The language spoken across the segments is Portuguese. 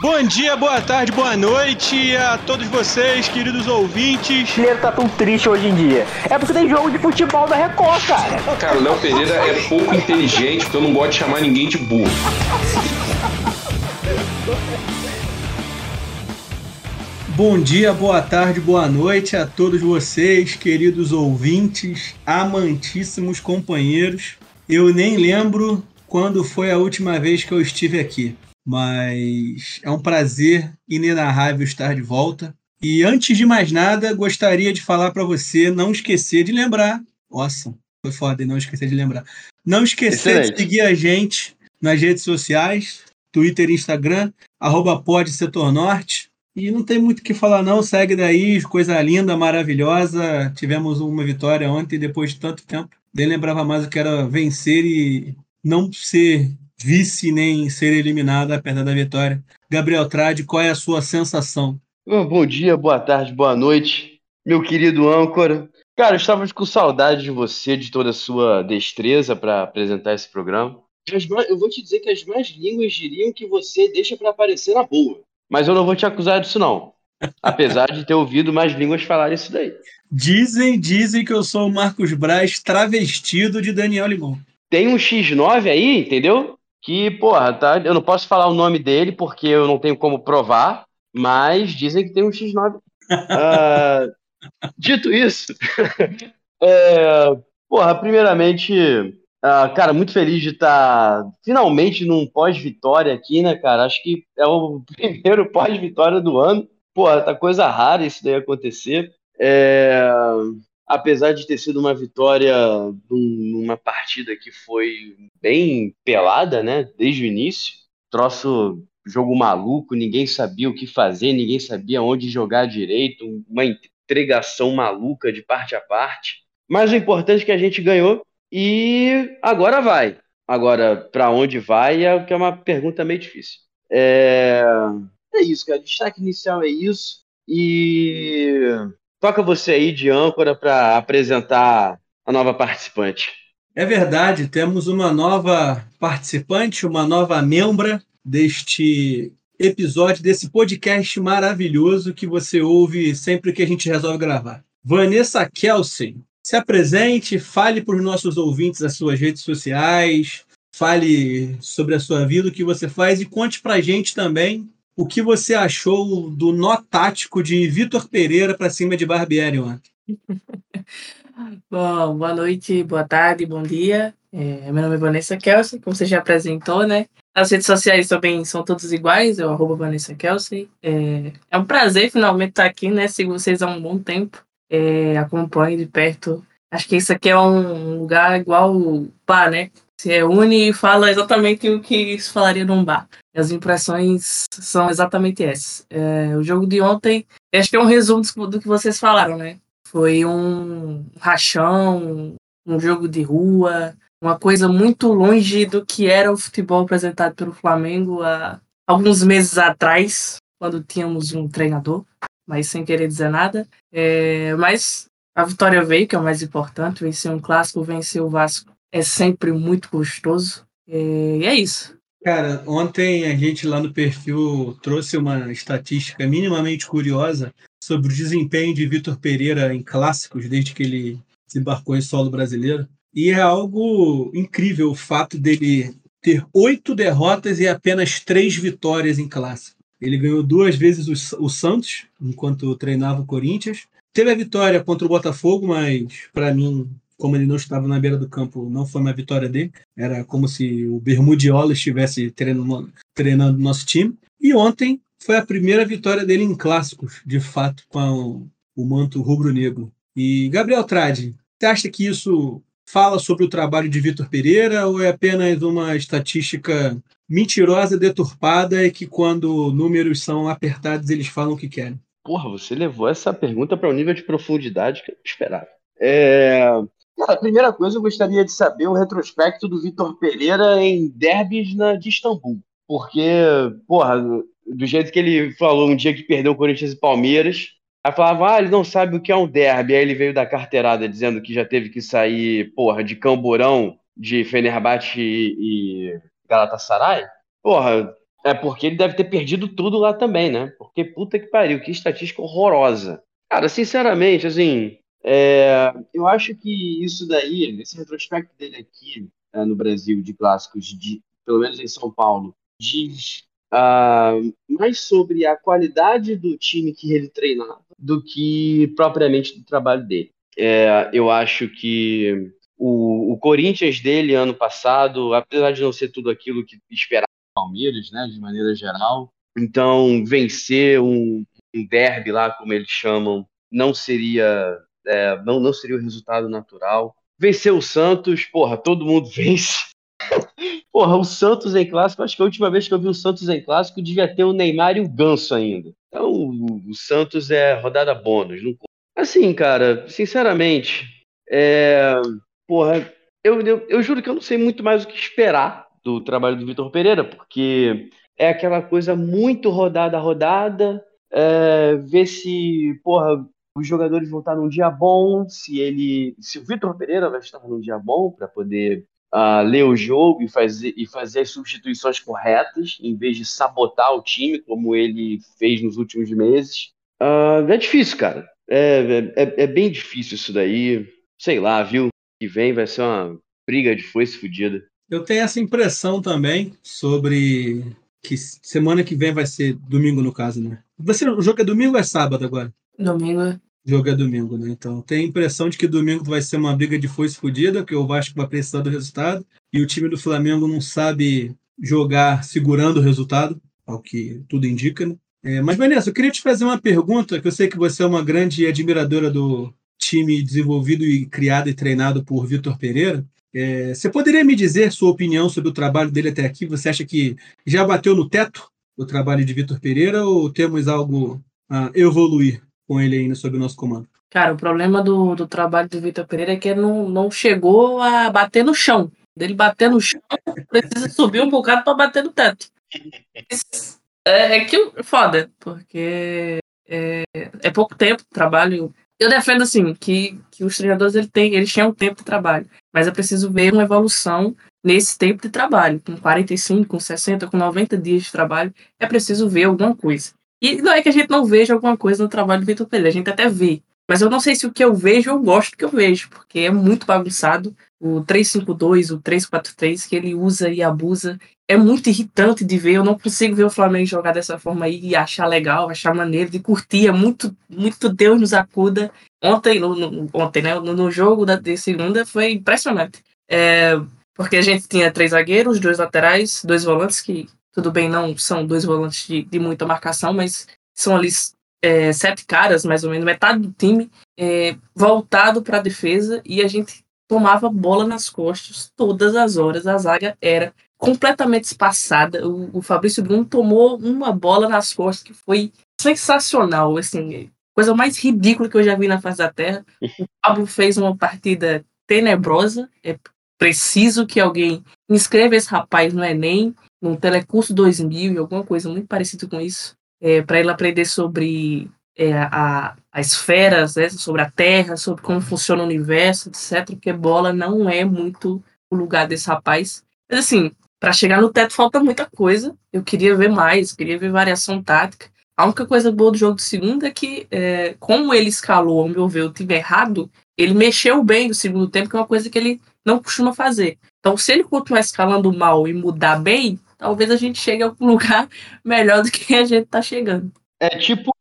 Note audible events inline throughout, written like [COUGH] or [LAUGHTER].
Bom dia, boa tarde, boa noite a todos vocês, queridos ouvintes. O tá tão triste hoje em dia. É porque tem jogo de futebol da Record, cara. Cara, o Léo Pereira é pouco inteligente, porque eu não gosto de chamar ninguém de burro. Bom dia, boa tarde, boa noite a todos vocês, queridos ouvintes, amantíssimos companheiros. Eu nem lembro quando foi a última vez que eu estive aqui mas é um prazer inenarrável estar de volta. E antes de mais nada, gostaria de falar para você não esquecer de lembrar. Nossa, foi foda, não esquecer de lembrar. Não esquecer Excelente. de seguir a gente nas redes sociais, Twitter e Instagram, arroba Norte. E não tem muito o que falar, não. Segue daí, coisa linda, maravilhosa. Tivemos uma vitória ontem, depois de tanto tempo. Nem lembrava mais o que era vencer e não ser vice nem ser eliminado apesar da vitória. Gabriel Trade, qual é a sua sensação? Bom dia, boa tarde, boa noite, meu querido âncora. Cara, estávamos com saudade de você, de toda a sua destreza para apresentar esse programa. Eu vou te dizer que as mais línguas diriam que você deixa para aparecer na boa. Mas eu não vou te acusar disso, não. Apesar de ter ouvido mais línguas falar isso daí. Dizem, dizem que eu sou o Marcos Braz travestido de Daniel Limão. Tem um X9 aí, entendeu? Que, porra, tá, eu não posso falar o nome dele porque eu não tenho como provar, mas dizem que tem um X9. uh, [LAUGHS] ah, dito isso, [LAUGHS] é, porra, primeiramente, uh, cara, muito feliz de estar tá finalmente num pós-vitória aqui, né, cara? Acho que é o [LAUGHS] primeiro pós-vitória do ano. Porra, tá coisa rara isso daí acontecer. É, apesar de ter sido uma vitória numa partida que foi bem pelada, né, desde o início, troço jogo maluco, ninguém sabia o que fazer, ninguém sabia onde jogar direito, uma entregação maluca de parte a parte. Mas o importante é que a gente ganhou e agora vai. Agora, para onde vai é que é uma pergunta meio difícil. É, é isso, cara. O destaque inicial é isso. E Toca você aí de âncora para apresentar a nova participante. É verdade, temos uma nova participante, uma nova membra deste episódio, desse podcast maravilhoso que você ouve sempre que a gente resolve gravar. Vanessa Kelsey, se apresente, fale para os nossos ouvintes as suas redes sociais, fale sobre a sua vida, o que você faz e conte para a gente também o que você achou do nó tático de Vitor Pereira para cima de Barbieri ontem? [LAUGHS] Bom, boa noite, boa tarde, bom dia. É, meu nome é Vanessa Kelsey, como você já apresentou, né? As redes sociais também são todas iguais, eu arroba Vanessa Kelsey. É, é um prazer finalmente estar aqui, né? Sigo vocês há um bom tempo. É, acompanho de perto. Acho que isso aqui é um lugar igual o bar, né? Se reúne e fala exatamente o que se falaria num bar. As impressões são exatamente essas. É, o jogo de ontem, acho que é um resumo do que vocês falaram, né? Foi um rachão, um jogo de rua, uma coisa muito longe do que era o futebol apresentado pelo Flamengo há alguns meses atrás, quando tínhamos um treinador, mas sem querer dizer nada. É, mas a vitória veio, que é o mais importante. Vencer um clássico, vencer o Vasco é sempre muito gostoso. É, e é isso. Cara, ontem a gente lá no perfil trouxe uma estatística minimamente curiosa sobre o desempenho de Vitor Pereira em clássicos desde que ele se embarcou em solo brasileiro. E é algo incrível o fato dele ter oito derrotas e apenas três vitórias em clássico. Ele ganhou duas vezes o Santos, enquanto treinava o Corinthians. Teve a vitória contra o Botafogo, mas para mim como ele não estava na beira do campo, não foi uma vitória dele. Era como se o Bermudiola estivesse treinando, treinando nosso time. E ontem foi a primeira vitória dele em clássicos, de fato, com o manto rubro-negro. E Gabriel Trade, você acha que isso fala sobre o trabalho de Vitor Pereira ou é apenas uma estatística mentirosa, deturpada e que quando números são apertados eles falam o que querem? Porra, você levou essa pergunta para um nível de profundidade que eu esperava. É... Cara, a primeira coisa eu gostaria de saber o retrospecto do Vitor Pereira em derbys na, de Istambul. Porque, porra, do jeito que ele falou um dia que perdeu o Corinthians e Palmeiras, aí falava, ah, ele não sabe o que é um derby. Aí ele veio da carteirada dizendo que já teve que sair, porra, de Camburão, de Fenerbahçe e Galatasaray. Porra, É porque ele deve ter perdido tudo lá também, né? Porque puta que pariu, que estatística horrorosa. Cara, sinceramente, assim, é, eu acho que isso daí, esse retrospecto dele aqui é, no Brasil de clássicos, de, pelo menos em São Paulo, diz uh, mais sobre a qualidade do time que ele treinava do que propriamente do trabalho dele. É, eu acho que o, o, Corinthians dele ano passado, apesar de não ser tudo aquilo que esperava o Palmeiras, né, de maneira geral, então vencer um, um derby lá, como eles chamam, não seria é, não, não seria o resultado natural. Vencer o Santos, porra, todo mundo [LAUGHS] vence. porra, o Santos em clássico, acho que a última vez que eu vi o Santos em clássico devia ter o Neymar e o Ganso ainda. Então o, o Santos é rodada bônus. Não... Assim, cara, sinceramente, é... porra, eu, eu, eu juro que eu não sei muito mais o que esperar do trabalho do Vitor Pereira, porque é aquela coisa muito rodada rodada, é, ver se, porra, os jogadores vão estar num dia bom, se ele, se o Vitor Pereira vai estar num dia bom para poder uh, ler o jogo e fazer, e fazer as substituições corretas, em vez de sabotar o time como ele fez nos últimos meses. Uh, é difícil, cara. É, é, é, bem difícil isso daí. Sei lá, viu? Que vem vai ser uma briga de foice fodida. Eu tenho essa impressão também sobre que semana que vem vai ser domingo, no caso, né? Você, o jogo é domingo ou é sábado agora? Domingo jogo é domingo, né? Então tem a impressão de que domingo vai ser uma briga de foice fodida, que o Vasco vai precisar do resultado, e o time do Flamengo não sabe jogar segurando o resultado, ao que tudo indica, né? É, mas, Vanessa, eu queria te fazer uma pergunta, que eu sei que você é uma grande admiradora do time desenvolvido e criado e treinado por Vitor Pereira. É, você poderia me dizer sua opinião sobre o trabalho dele até aqui? Você acha que já bateu no teto o trabalho de Vitor Pereira ou temos algo a evoluir? Com ele ainda sob o nosso comando? Cara, o problema do, do trabalho do Vitor Pereira é que ele não, não chegou a bater no chão. Dele bater no chão, precisa [LAUGHS] subir um bocado para bater no teto. É, é que foda, porque é, é pouco tempo de trabalho. Eu defendo assim que, que os treinadores ele tem, eles tinham tempo de trabalho, mas é preciso ver uma evolução nesse tempo de trabalho, com 45, com 60, com 90 dias de trabalho, é preciso ver alguma coisa. E não é que a gente não veja alguma coisa no trabalho do Vitor Pereira, a gente até vê. Mas eu não sei se o que eu vejo eu gosto do que eu vejo, porque é muito bagunçado. O 352, o 343 que ele usa e abusa é muito irritante de ver. Eu não consigo ver o Flamengo jogar dessa forma aí e achar legal, achar maneiro, de curtir. É muito, muito Deus nos acuda. Ontem, no, no ontem, né, no, no, jogo da, de segunda foi impressionante. É, porque a gente tinha três zagueiros, dois laterais, dois volantes que tudo bem, não são dois volantes de, de muita marcação, mas são ali é, sete caras, mais ou menos, metade do time é, voltado para a defesa e a gente tomava bola nas costas todas as horas. A zaga era completamente espaçada. O, o Fabrício Bruno tomou uma bola nas costas que foi sensacional, assim, coisa mais ridícula que eu já vi na face da Terra. O Pablo fez uma partida tenebrosa. É preciso que alguém inscreva esse rapaz no Enem num Telecurso 2000, alguma coisa muito parecida com isso, é, para ele aprender sobre é, a, as esferas, né, sobre a Terra, sobre como funciona o universo, etc. Porque bola não é muito o lugar desse rapaz. Mas assim, para chegar no teto falta muita coisa. Eu queria ver mais, queria ver variação tática. A única coisa boa do jogo de segunda é que, é, como ele escalou, ao meu ver, o time errado, ele mexeu bem no segundo tempo, que é uma coisa que ele não costuma fazer. Então, se ele continuar escalando mal e mudar bem, talvez a gente chegue a algum lugar [LAUGHS] melhor do que a gente tá chegando. É tipo,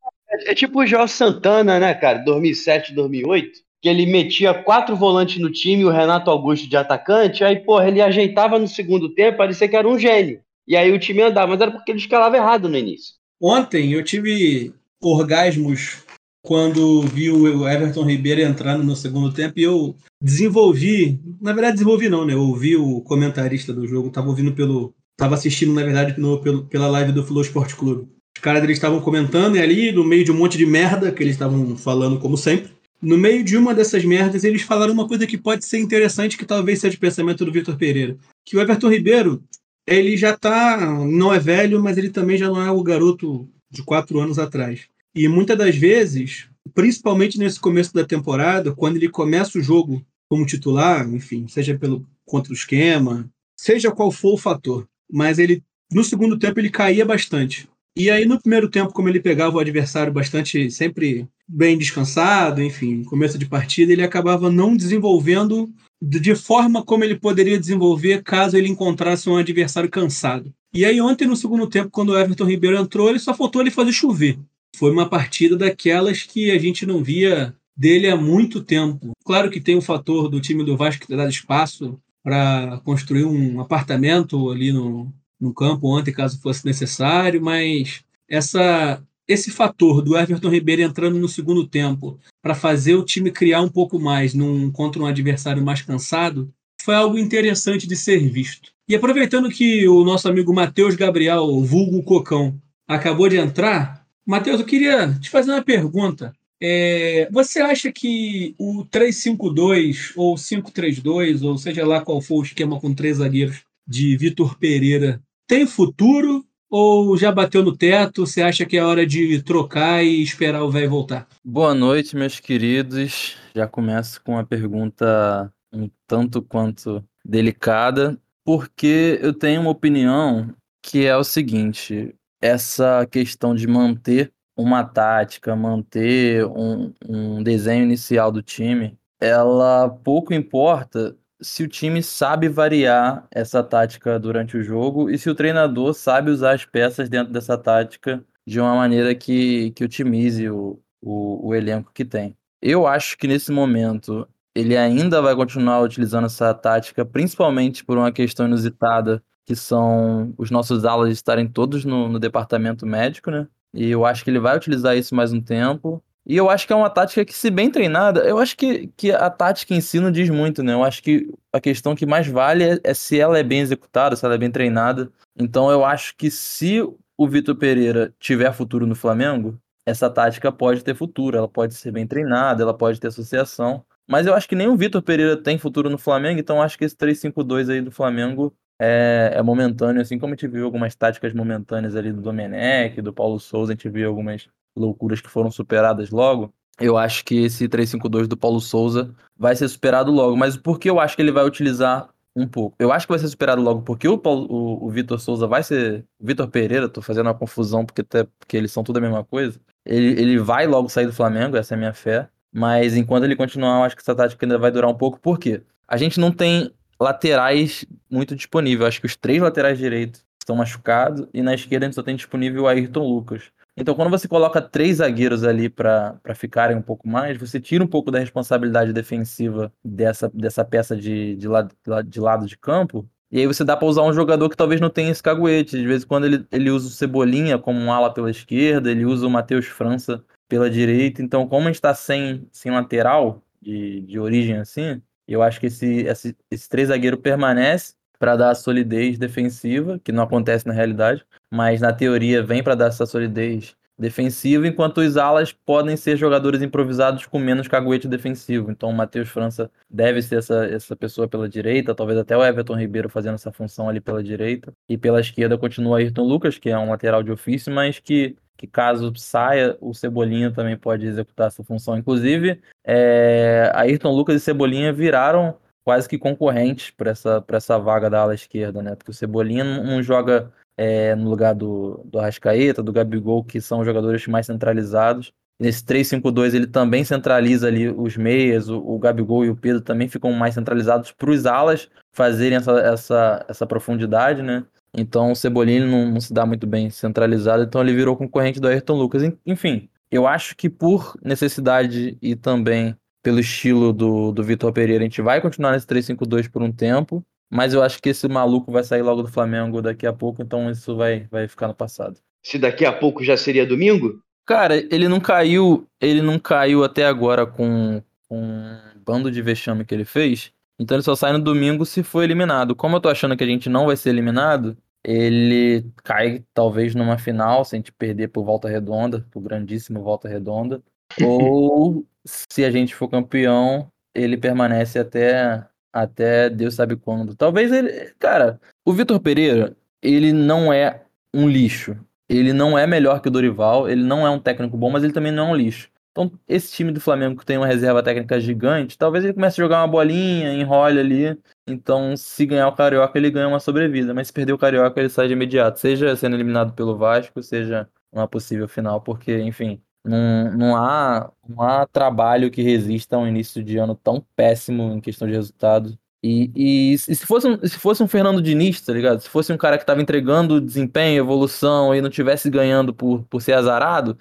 é, tipo o Jorge Santana, né, cara? 2007, 2008, que ele metia quatro volantes no time, o Renato Augusto de atacante, aí, porra, ele ajeitava no segundo tempo, parecia que era um gênio. E aí o time andava, mas era porque ele escalava errado no início. Ontem eu tive orgasmos quando vi o Everton Ribeiro entrando no segundo tempo e eu desenvolvi, na verdade desenvolvi não, né? Eu ouvi o comentarista do jogo, tava ouvindo pelo Tava assistindo, na verdade, no, pelo, pela live do Flow Sport Clube. Os caras eles estavam comentando e ali, no meio de um monte de merda que eles estavam falando, como sempre. No meio de uma dessas merdas, eles falaram uma coisa que pode ser interessante, que talvez seja o pensamento do Vitor Pereira. Que o Everton Ribeiro, ele já tá. Não é velho, mas ele também já não é o garoto de quatro anos atrás. E muitas das vezes, principalmente nesse começo da temporada, quando ele começa o jogo como titular, enfim, seja pelo contra o esquema, seja qual for o fator, mas ele no segundo tempo ele caía bastante. E aí, no primeiro tempo, como ele pegava o adversário bastante, sempre bem descansado, enfim, começo de partida, ele acabava não desenvolvendo de forma como ele poderia desenvolver caso ele encontrasse um adversário cansado. E aí, ontem, no segundo tempo, quando o Everton Ribeiro entrou, ele só faltou ele fazer chover. Foi uma partida daquelas que a gente não via dele há muito tempo. Claro que tem o fator do time do Vasco ter dado espaço para construir um apartamento ali no, no campo ontem, caso fosse necessário, mas essa esse fator do Everton Ribeiro entrando no segundo tempo para fazer o time criar um pouco mais num, contra um adversário mais cansado foi algo interessante de ser visto. E aproveitando que o nosso amigo Matheus Gabriel, vulgo Cocão, acabou de entrar, Matheus, eu queria te fazer uma pergunta. É, você acha que o 3-5-2 ou 5-3-2, ou seja lá qual for o esquema com três zagueiros de Vitor Pereira, tem futuro ou já bateu no teto? Você acha que é hora de trocar e esperar o velho voltar? Boa noite, meus queridos. Já começo com uma pergunta um tanto quanto delicada, porque eu tenho uma opinião que é o seguinte: essa questão de manter uma tática, manter um, um desenho inicial do time, ela pouco importa se o time sabe variar essa tática durante o jogo e se o treinador sabe usar as peças dentro dessa tática de uma maneira que, que otimize o, o, o elenco que tem. Eu acho que nesse momento ele ainda vai continuar utilizando essa tática, principalmente por uma questão inusitada, que são os nossos alas estarem todos no, no departamento médico, né? E eu acho que ele vai utilizar isso mais um tempo. E eu acho que é uma tática que, se bem treinada, eu acho que, que a tática em si não diz muito, né? Eu acho que a questão que mais vale é, é se ela é bem executada, se ela é bem treinada. Então eu acho que se o Vitor Pereira tiver futuro no Flamengo, essa tática pode ter futuro, ela pode ser bem treinada, ela pode ter associação. Mas eu acho que nem o Vitor Pereira tem futuro no Flamengo, então acho que esse 3-5-2 aí do Flamengo é, é, momentâneo, assim como a gente viu algumas táticas momentâneas ali do Domenech, do Paulo Souza, a gente viu algumas loucuras que foram superadas logo, eu acho que esse 352 do Paulo Souza vai ser superado logo. Mas por que eu acho que ele vai utilizar um pouco? Eu acho que vai ser superado logo porque o, Paulo, o, o Vitor Souza vai ser. Vitor Pereira, tô fazendo uma confusão porque, até, porque eles são tudo a mesma coisa. Ele, ele vai logo sair do Flamengo, essa é a minha fé. Mas enquanto ele continuar, eu acho que essa tática ainda vai durar um pouco. Por quê? A gente não tem laterais muito disponíveis. Acho que os três laterais direitos estão machucados e na esquerda a gente só tem disponível o Ayrton Lucas. Então, quando você coloca três zagueiros ali para ficarem um pouco mais, você tira um pouco da responsabilidade defensiva dessa, dessa peça de, de, lado, de lado de campo. E aí você dá para usar um jogador que talvez não tenha esse caguete. De vez em quando ele, ele usa o Cebolinha como um ala pela esquerda, ele usa o Matheus França pela direita. Então, como a gente está sem, sem lateral de, de origem assim, eu acho que esse, esse, esse três zagueiro permanece para dar a solidez defensiva, que não acontece na realidade, mas na teoria vem para dar essa solidez defensiva, enquanto os alas podem ser jogadores improvisados com menos caguete defensivo. Então o Matheus França deve ser essa, essa pessoa pela direita, talvez até o Everton Ribeiro fazendo essa função ali pela direita. E pela esquerda continua Ayrton Lucas, que é um lateral de ofício, mas que que caso saia, o Cebolinha também pode executar essa função. Inclusive, é, Ayrton Lucas e Cebolinha viraram quase que concorrentes para essa, essa vaga da ala esquerda, né? Porque o Cebolinha não joga é, no lugar do, do Arrascaeta, do Gabigol, que são jogadores mais centralizados. Nesse 3-5-2 ele também centraliza ali os meias, o, o Gabigol e o Pedro também ficam mais centralizados para os alas fazerem essa, essa, essa profundidade, né? Então o Cebolinha não, não, se dá muito bem centralizado, então ele virou concorrente do Ayrton Lucas. Enfim, eu acho que por necessidade e também pelo estilo do, do Vitor Pereira, a gente vai continuar nesse 3-5-2 por um tempo, mas eu acho que esse maluco vai sair logo do Flamengo daqui a pouco, então isso vai, vai ficar no passado. Se daqui a pouco já seria domingo? Cara, ele não caiu, ele não caiu até agora com, com um bando de vexame que ele fez. Então ele só sai no domingo se for eliminado. Como eu tô achando que a gente não vai ser eliminado, ele cai talvez numa final, se a gente perder por volta redonda, por grandíssimo volta redonda. [LAUGHS] Ou se a gente for campeão, ele permanece até até Deus sabe quando. Talvez ele, cara, o Vitor Pereira, ele não é um lixo. Ele não é melhor que o Dorival, ele não é um técnico bom, mas ele também não é um lixo. Então, esse time do Flamengo que tem uma reserva técnica gigante, talvez ele comece a jogar uma bolinha, enrole ali. Então, se ganhar o Carioca, ele ganha uma sobrevida. Mas se perder o Carioca, ele sai de imediato. Seja sendo eliminado pelo Vasco, seja uma possível final, porque, enfim, não, não, há, não há trabalho que resista a um início de ano tão péssimo em questão de resultados. E, e, e, se, fosse um, se fosse um Fernando Diniz, tá ligado? Se fosse um cara que tava entregando desempenho, evolução e não tivesse ganhando por, por ser azarado,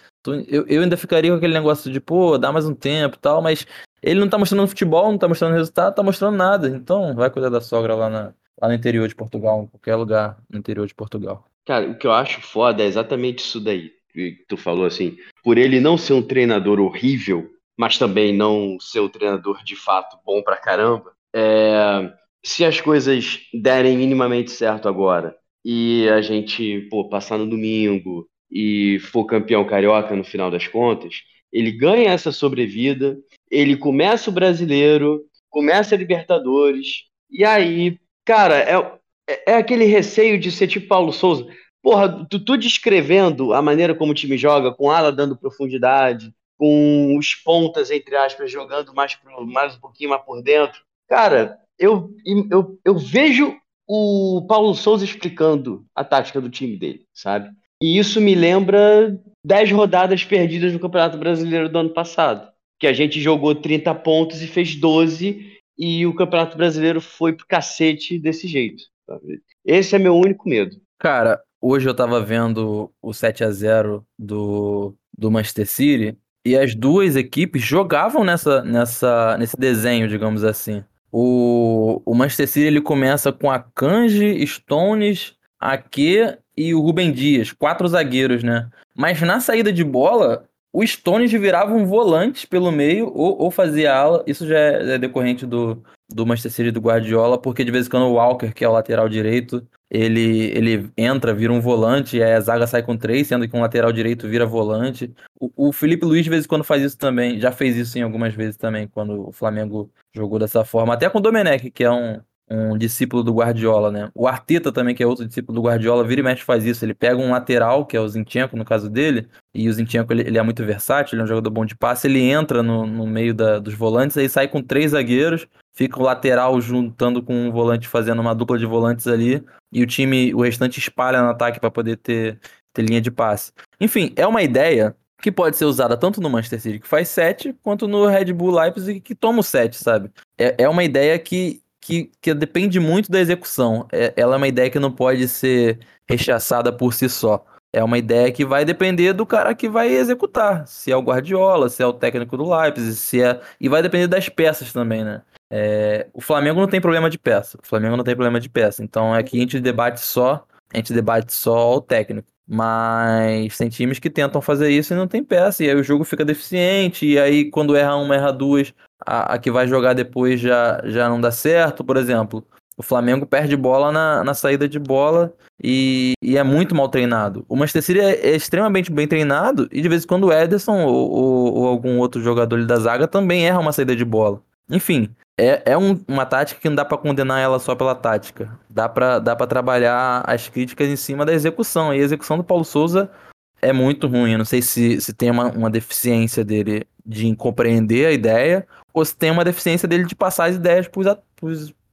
eu, eu ainda ficaria com aquele negócio de, pô, dá mais um tempo e tal, mas ele não tá mostrando futebol, não tá mostrando resultado, tá mostrando nada. Então vai cuidar da sogra lá, na, lá no interior de Portugal, em qualquer lugar no interior de Portugal. Cara, o que eu acho foda é exatamente isso daí que tu falou assim. Por ele não ser um treinador horrível, mas também não ser um treinador de fato bom pra caramba, é, se as coisas derem minimamente certo agora e a gente pô, passar no domingo e for campeão carioca no final das contas, ele ganha essa sobrevida, ele começa o brasileiro, começa a Libertadores, e aí, cara, é, é aquele receio de ser tipo Paulo Souza. Porra, tu, tu descrevendo a maneira como o time joga, com ala dando profundidade, com os pontas, entre aspas, jogando mais, pro, mais um pouquinho mais por dentro. Cara, eu, eu, eu vejo o Paulo Souza explicando a tática do time dele, sabe? E isso me lembra 10 rodadas perdidas no Campeonato Brasileiro do ano passado. Que a gente jogou 30 pontos e fez 12, e o Campeonato Brasileiro foi pro cacete desse jeito. Sabe? Esse é meu único medo. Cara, Hoje eu tava vendo o 7 a 0 do, do Manchester City e as duas equipes jogavam nessa, nessa, nesse desenho, digamos assim. O, o Manchester City ele começa com a Kanji, Stones, Ake e o Rubem Dias, quatro zagueiros, né? Mas na saída de bola, o Stones virava um volante pelo meio ou, ou fazia ala. Isso já é, é decorrente do, do Manchester City do Guardiola, porque de vez em quando o Walker, que é o lateral direito, ele, ele entra, vira um volante, e a zaga sai com três, sendo que um lateral direito vira volante. O, o Felipe Luiz de vez em quando faz isso também, já fez isso em algumas vezes também, quando o Flamengo jogou dessa forma. Até com o Domenech, que é um, um discípulo do Guardiola, né? O Arteta também, que é outro discípulo do Guardiola, vira e mexe faz isso. Ele pega um lateral, que é o Zinchenko, no caso dele, e o Zinchenko ele, ele é muito versátil, ele é um jogador bom de passe, ele entra no, no meio da, dos volantes, aí sai com três zagueiros, fica o lateral juntando com um volante, fazendo uma dupla de volantes ali, e o time, o restante espalha no ataque para poder ter, ter linha de passe. Enfim, é uma ideia que pode ser usada tanto no Manchester City, que faz 7, quanto no Red Bull Leipzig, que toma o 7, sabe? É, é uma ideia que que, que depende muito da execução. É, ela é uma ideia que não pode ser rechaçada por si só. É uma ideia que vai depender do cara que vai executar. Se é o Guardiola, se é o técnico do Leipzig, se é. E vai depender das peças também, né? É... O Flamengo não tem problema de peça. O Flamengo não tem problema de peça. Então aqui a gente debate só. A gente debate só o técnico. Mas tem times que tentam fazer isso e não tem peça. E aí o jogo fica deficiente. E aí, quando erra uma, erra duas, a, a que vai jogar depois já, já não dá certo. Por exemplo, o Flamengo perde bola na, na saída de bola e, e, é muito mal treinado. O Manchester City é, é, extremamente bem treinado e de vez em quando o Ederson ou, ou, ou algum outro jogador da zaga também erra uma saída de bola. Enfim, é, é um, uma tática que não dá para condenar ela só pela tática. Dá para dá pra trabalhar as críticas em cima da execução. E a execução do Paulo Souza é muito ruim. Eu não sei se, se tem uma, uma deficiência dele de compreender a ideia ou se tem uma deficiência dele de passar as ideias para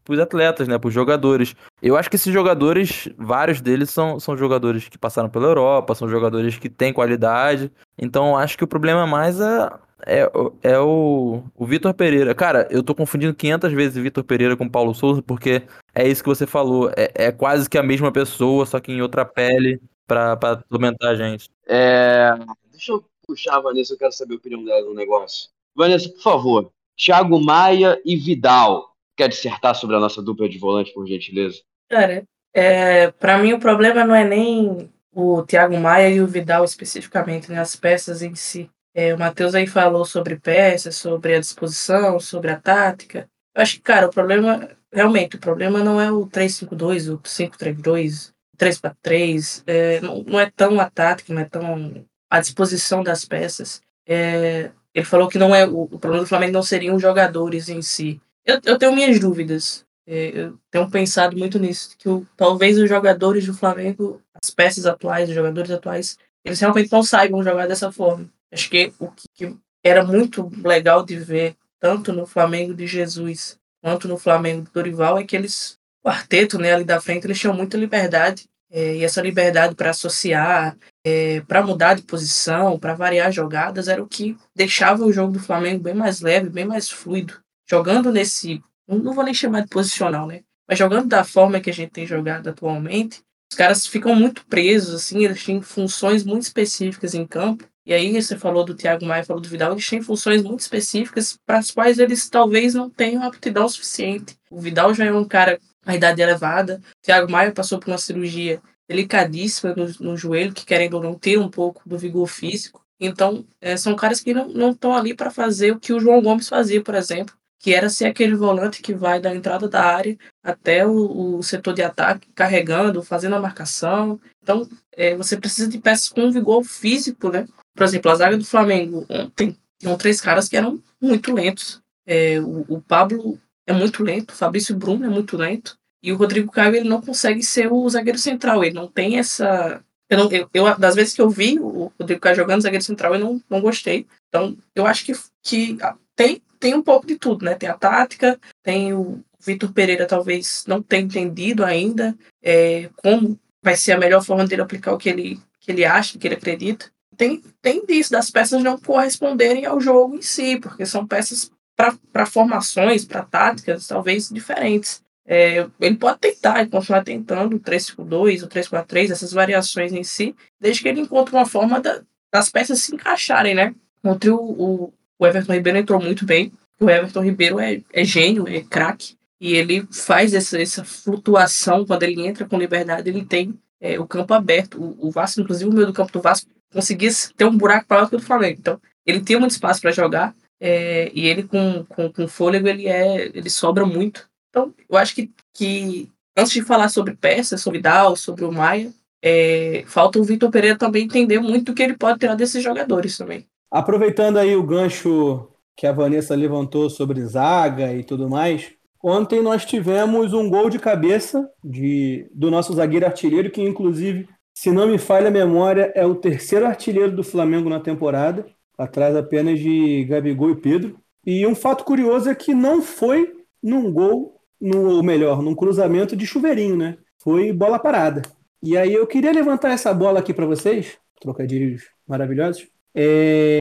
os atletas, né, para os jogadores. Eu acho que esses jogadores, vários deles são, são jogadores que passaram pela Europa, são jogadores que têm qualidade. Então acho que o problema mais é é, é o, o Vitor Pereira. Cara, eu tô confundindo 500 vezes Vitor Pereira com Paulo Souza, porque é isso que você falou. É, é quase que a mesma pessoa, só que em outra pele, pra, pra atormentar a gente. É... Deixa eu puxar a Vanessa, eu quero saber a opinião dela no negócio. Vanessa, por favor. Thiago Maia e Vidal. Quer dissertar sobre a nossa dupla de volante, por gentileza? Cara, é, para mim o problema não é nem o Thiago Maia e o Vidal especificamente, né, as peças em si. É, o Matheus aí falou sobre peças, sobre a disposição, sobre a tática. Eu acho que, cara, o problema, realmente, o problema não é o 3-5-2, o 5-3-2, 3-4-3, é, não, não é tão a tática, não é tão a disposição das peças. É, ele falou que não é o, o, problema do Flamengo não seriam os jogadores em si. Eu, eu tenho minhas dúvidas. É, eu tenho pensado muito nisso, que o, talvez os jogadores do Flamengo, as peças atuais, os jogadores atuais, eles realmente não saibam jogar dessa forma. Acho que o que era muito legal de ver, tanto no Flamengo de Jesus quanto no Flamengo do Dorival, é que eles, quarteto né, ali da frente, eles tinham muita liberdade. É, e essa liberdade para associar, é, para mudar de posição, para variar jogadas, era o que deixava o jogo do Flamengo bem mais leve, bem mais fluido. Jogando nesse. Não vou nem chamar de posicional, né? Mas jogando da forma que a gente tem jogado atualmente, os caras ficam muito presos, assim, eles têm funções muito específicas em campo. E aí você falou do Thiago Maia, falou do Vidal, eles têm funções muito específicas para as quais eles talvez não tenham aptidão suficiente. O Vidal já é um cara a idade elevada, o Thiago Maia passou por uma cirurgia delicadíssima no, no joelho, que querendo ou não ter um pouco do vigor físico. Então, é, são caras que não estão ali para fazer o que o João Gomes fazia, por exemplo, que era ser aquele volante que vai da entrada da área até o, o setor de ataque, carregando, fazendo a marcação. Então, é, você precisa de peças com vigor físico, né? Por exemplo, a zaga do Flamengo ontem tinham três caras que eram muito lentos. É, o, o, Pablo é muito lento, o Fabrício Bruno é muito lento, e o Rodrigo Caio ele não consegue ser o zagueiro central, ele não tem essa. Eu, não, eu, eu das vezes que eu vi o Rodrigo Caio jogando zagueiro central, eu não, não gostei. Então, eu acho que, que tem tem um pouco de tudo, né? Tem a tática, tem o Vitor Pereira talvez não tenha entendido ainda é, como vai ser a melhor forma dele aplicar o que ele, que ele acha, que ele acredita. Tem, tem disso, das peças não corresponderem ao jogo em si, porque são peças para formações, para táticas, talvez diferentes. É, ele pode tentar e continuar tentando o 3-5-2, o 3-4-3, essas variações em si, desde que ele encontre uma forma da, das peças se encaixarem, né? Ontem o, o, o Everton Ribeiro entrou muito bem. O Everton Ribeiro é, é gênio, é craque. E ele faz essa, essa flutuação quando ele entra com liberdade. Ele tem é, o campo aberto. O, o, Vasco, inclusive, o meio do campo do Vasco conseguia ter um buraco para o do Flamengo. Então, ele tem muito espaço para jogar. É, e ele, com, com, com fôlego, ele, é, ele sobra muito. Então, eu acho que, que antes de falar sobre peças, sobre Dal, sobre o Maia, é, falta o Vitor Pereira também entender muito o que ele pode tirar desses jogadores também. Aproveitando aí o gancho que a Vanessa levantou sobre zaga e tudo mais, ontem nós tivemos um gol de cabeça de, do nosso zagueiro artilheiro, que inclusive, se não me falha a memória, é o terceiro artilheiro do Flamengo na temporada, atrás apenas de Gabigol e Pedro. E um fato curioso é que não foi num gol, no, ou melhor, num cruzamento de chuveirinho, né? Foi bola parada. E aí eu queria levantar essa bola aqui para vocês, trocadilhos maravilhosos. É...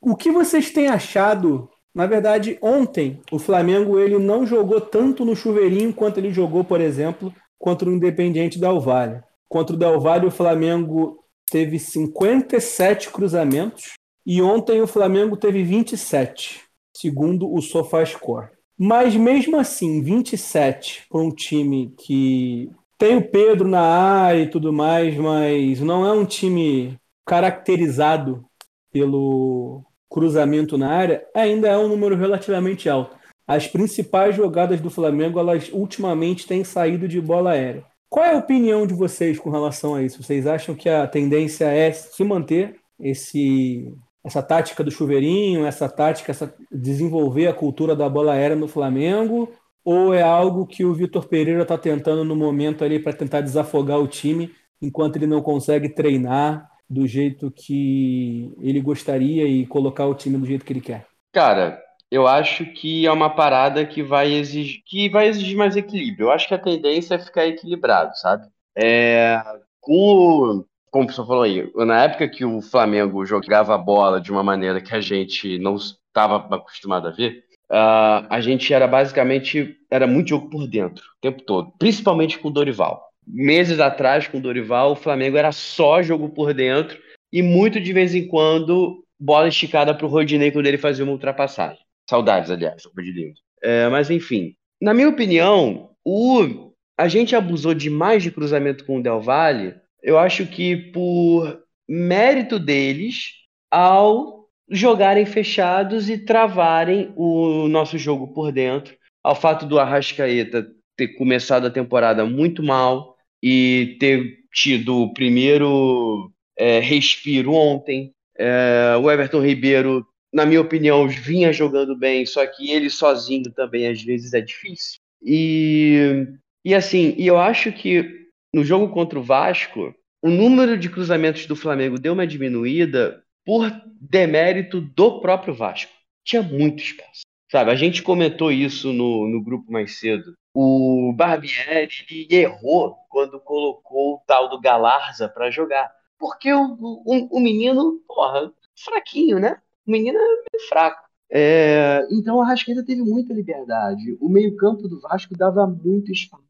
O que vocês têm achado? Na verdade, ontem o Flamengo ele não jogou tanto no chuveirinho quanto ele jogou, por exemplo, contra o Independiente Del Valle. Contra o Del Valle, o Flamengo teve 57 cruzamentos e ontem o Flamengo teve 27, segundo o SofaScore. Mas mesmo assim, 27 para um time que tem o Pedro na área e tudo mais, mas não é um time caracterizado pelo cruzamento na área, ainda é um número relativamente alto. As principais jogadas do Flamengo, elas ultimamente têm saído de bola aérea. Qual é a opinião de vocês com relação a isso? Vocês acham que a tendência é se manter esse essa tática do chuveirinho, essa tática, essa, desenvolver a cultura da bola aérea no Flamengo? Ou é algo que o Vitor Pereira está tentando no momento ali para tentar desafogar o time, enquanto ele não consegue treinar do jeito que ele gostaria e colocar o time do jeito que ele quer? Cara, eu acho que é uma parada que vai exigir, que vai exigir mais equilíbrio. Eu acho que a tendência é ficar equilibrado, sabe? É, com, como o professor falou aí, na época que o Flamengo jogava a bola de uma maneira que a gente não estava acostumado a ver, uh, a gente era basicamente era muito jogo por dentro o tempo todo, principalmente com o Dorival meses atrás com o Dorival, o Flamengo era só jogo por dentro e muito de vez em quando bola esticada para o Rodinei quando ele fazia uma ultrapassagem. Saudades, aliás, do Rodinei. É, mas enfim, na minha opinião, o a gente abusou demais de cruzamento com o Del Valle. Eu acho que por mérito deles ao jogarem fechados e travarem o nosso jogo por dentro, ao fato do Arrascaeta ter começado a temporada muito mal, e ter tido o primeiro é, respiro ontem. É, o Everton Ribeiro, na minha opinião, vinha jogando bem, só que ele sozinho também às vezes é difícil. E, e assim, e eu acho que no jogo contra o Vasco, o número de cruzamentos do Flamengo deu uma diminuída por demérito do próprio Vasco. Tinha muito espaço. Sabe, a gente comentou isso no, no grupo mais cedo. O Barbieri errou quando colocou o tal do Galarza para jogar. Porque o, o, o menino, porra, fraquinho, né? O menino é meio fraco. É, então a Rascaeta teve muita liberdade. O meio-campo do Vasco dava muito espaço.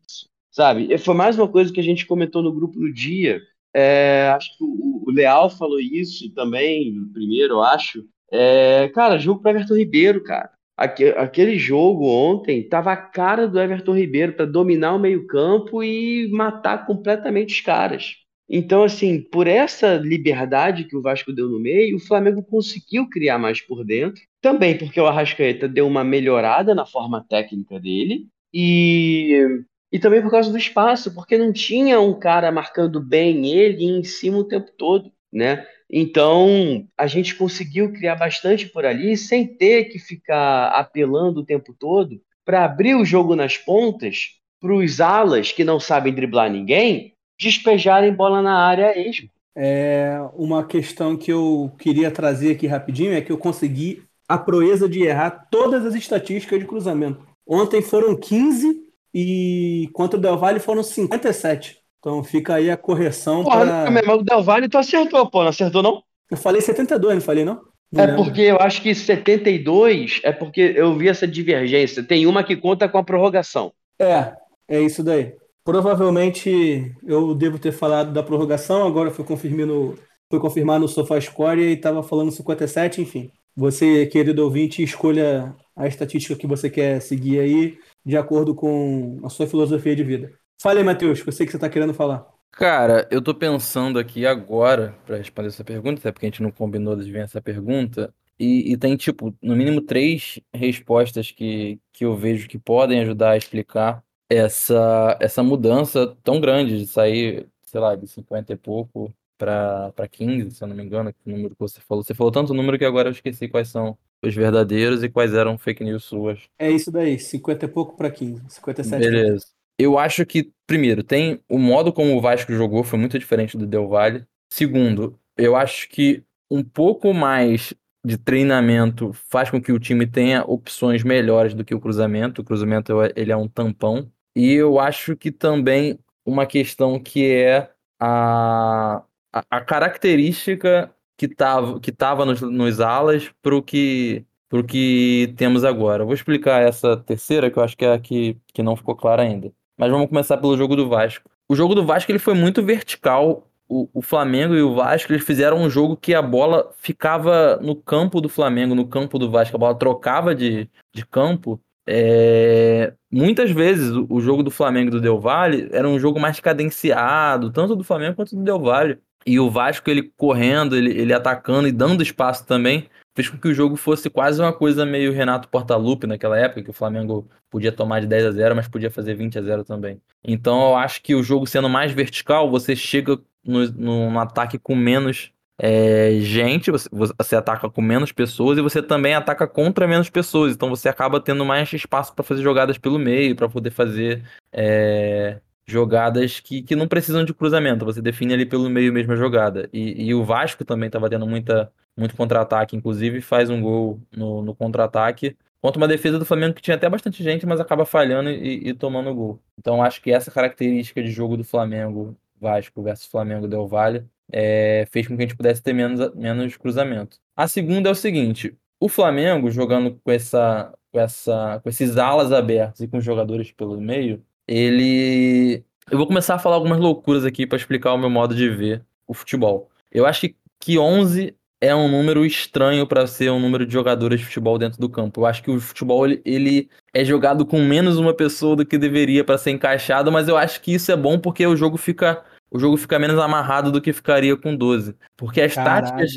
Sabe? Foi mais uma coisa que a gente comentou no grupo no dia. É, acho que o, o, Leal falou isso também, primeiro, eu acho. É, cara, jogo para Everton Ribeiro, cara. Aquele jogo ontem tava a cara do Everton Ribeiro para dominar o meio-campo e matar completamente os caras. Então, assim, por essa liberdade que o Vasco deu no meio, o Flamengo conseguiu criar mais por dentro. Também porque o Arrascaeta deu uma melhorada na forma técnica dele. E, e também por causa do espaço, porque não tinha um cara marcando bem ele em cima o tempo todo, né? Então, a gente conseguiu criar bastante por ali sem ter que ficar apelando o tempo todo para abrir o jogo nas pontas para os alas que não sabem driblar ninguém despejarem bola na área esmo. É uma questão que eu queria trazer aqui rapidinho é que eu consegui a proeza de errar todas as estatísticas de cruzamento. Ontem foram 15 e contra o Del Valle foram 57. Então fica aí a correção Porra, pra... mas o Del Valle tu acertou, pô, não acertou não? Eu falei 72, não falei não? não é lembro. porque eu acho que 72 é porque eu vi essa divergência. Tem uma que conta com a prorrogação. É, é isso daí. Provavelmente eu devo ter falado da prorrogação, agora foi confirmar no, foi confirmar no SofaScore e estava falando 57, enfim. Você, querido ouvinte, escolha a estatística que você quer seguir aí, de acordo com a sua filosofia de vida. Fale aí, Matheus, eu sei que você está querendo falar. Cara, eu tô pensando aqui agora para responder essa pergunta, até porque a gente não combinou de ver essa pergunta. E, e, tem, tipo, no mínimo três respostas que, que eu vejo que podem ajudar a explicar essa, essa mudança tão grande de sair, sei lá, de 50 e pouco para 15, se eu não me engano, que número que você falou. Você falou tanto número que agora eu esqueci quais são os verdadeiros e quais eram fake news suas. É isso daí, 50 e pouco para 15, 57 Beleza. Eu acho que, primeiro, tem o modo como o Vasco jogou foi muito diferente do Del Valle. Segundo, eu acho que um pouco mais de treinamento faz com que o time tenha opções melhores do que o cruzamento. O cruzamento ele é um tampão. E eu acho que também uma questão que é a, a, a característica que estava que tava nos, nos alas para o que, pro que temos agora. Vou explicar essa terceira, que eu acho que é a que, que não ficou clara ainda. Mas vamos começar pelo jogo do Vasco. O jogo do Vasco ele foi muito vertical. O, o Flamengo e o Vasco eles fizeram um jogo que a bola ficava no campo do Flamengo, no campo do Vasco. A bola trocava de, de campo é, muitas vezes o, o, jogo do Flamengo e do Del Valle era um jogo mais cadenciado, tanto do Flamengo quanto do Del Valle. E o Vasco, ele correndo, ele, ele atacando e dando espaço também, fez com que o jogo fosse quase uma coisa meio Renato Portaluppi naquela época, que o Flamengo podia tomar de 10 a 0, mas podia fazer 20 a 0 também. Então eu acho que o jogo sendo mais vertical, você chega no, no ataque com menos é, gente, você, você ataca com menos pessoas e você também ataca contra menos pessoas. Então você acaba tendo mais espaço para fazer jogadas pelo meio, para poder fazer é, jogadas que, que não precisam de cruzamento. Você define ali pelo meio mesmo a jogada. E, e o Vasco também estava tendo muita, muito contra-ataque, inclusive faz um gol no, no contra-ataque. Contra uma defesa do Flamengo que tinha até bastante gente, mas acaba falhando e, e tomando gol. Então acho que essa característica de jogo do Flamengo, Vasco versus Flamengo Del Valle, é, fez com que a gente pudesse ter menos, menos cruzamento. A segunda é o seguinte: o Flamengo, jogando com, essa, com, essa, com esses alas abertos e com os jogadores pelo meio, ele. Eu vou começar a falar algumas loucuras aqui para explicar o meu modo de ver o futebol. Eu acho que, que 11 é um número estranho para ser um número de jogadores de futebol dentro do campo. Eu acho que o futebol ele, ele é jogado com menos uma pessoa do que deveria para ser encaixado, mas eu acho que isso é bom porque o jogo fica o jogo fica menos amarrado do que ficaria com 12. Porque as Caralho, táticas.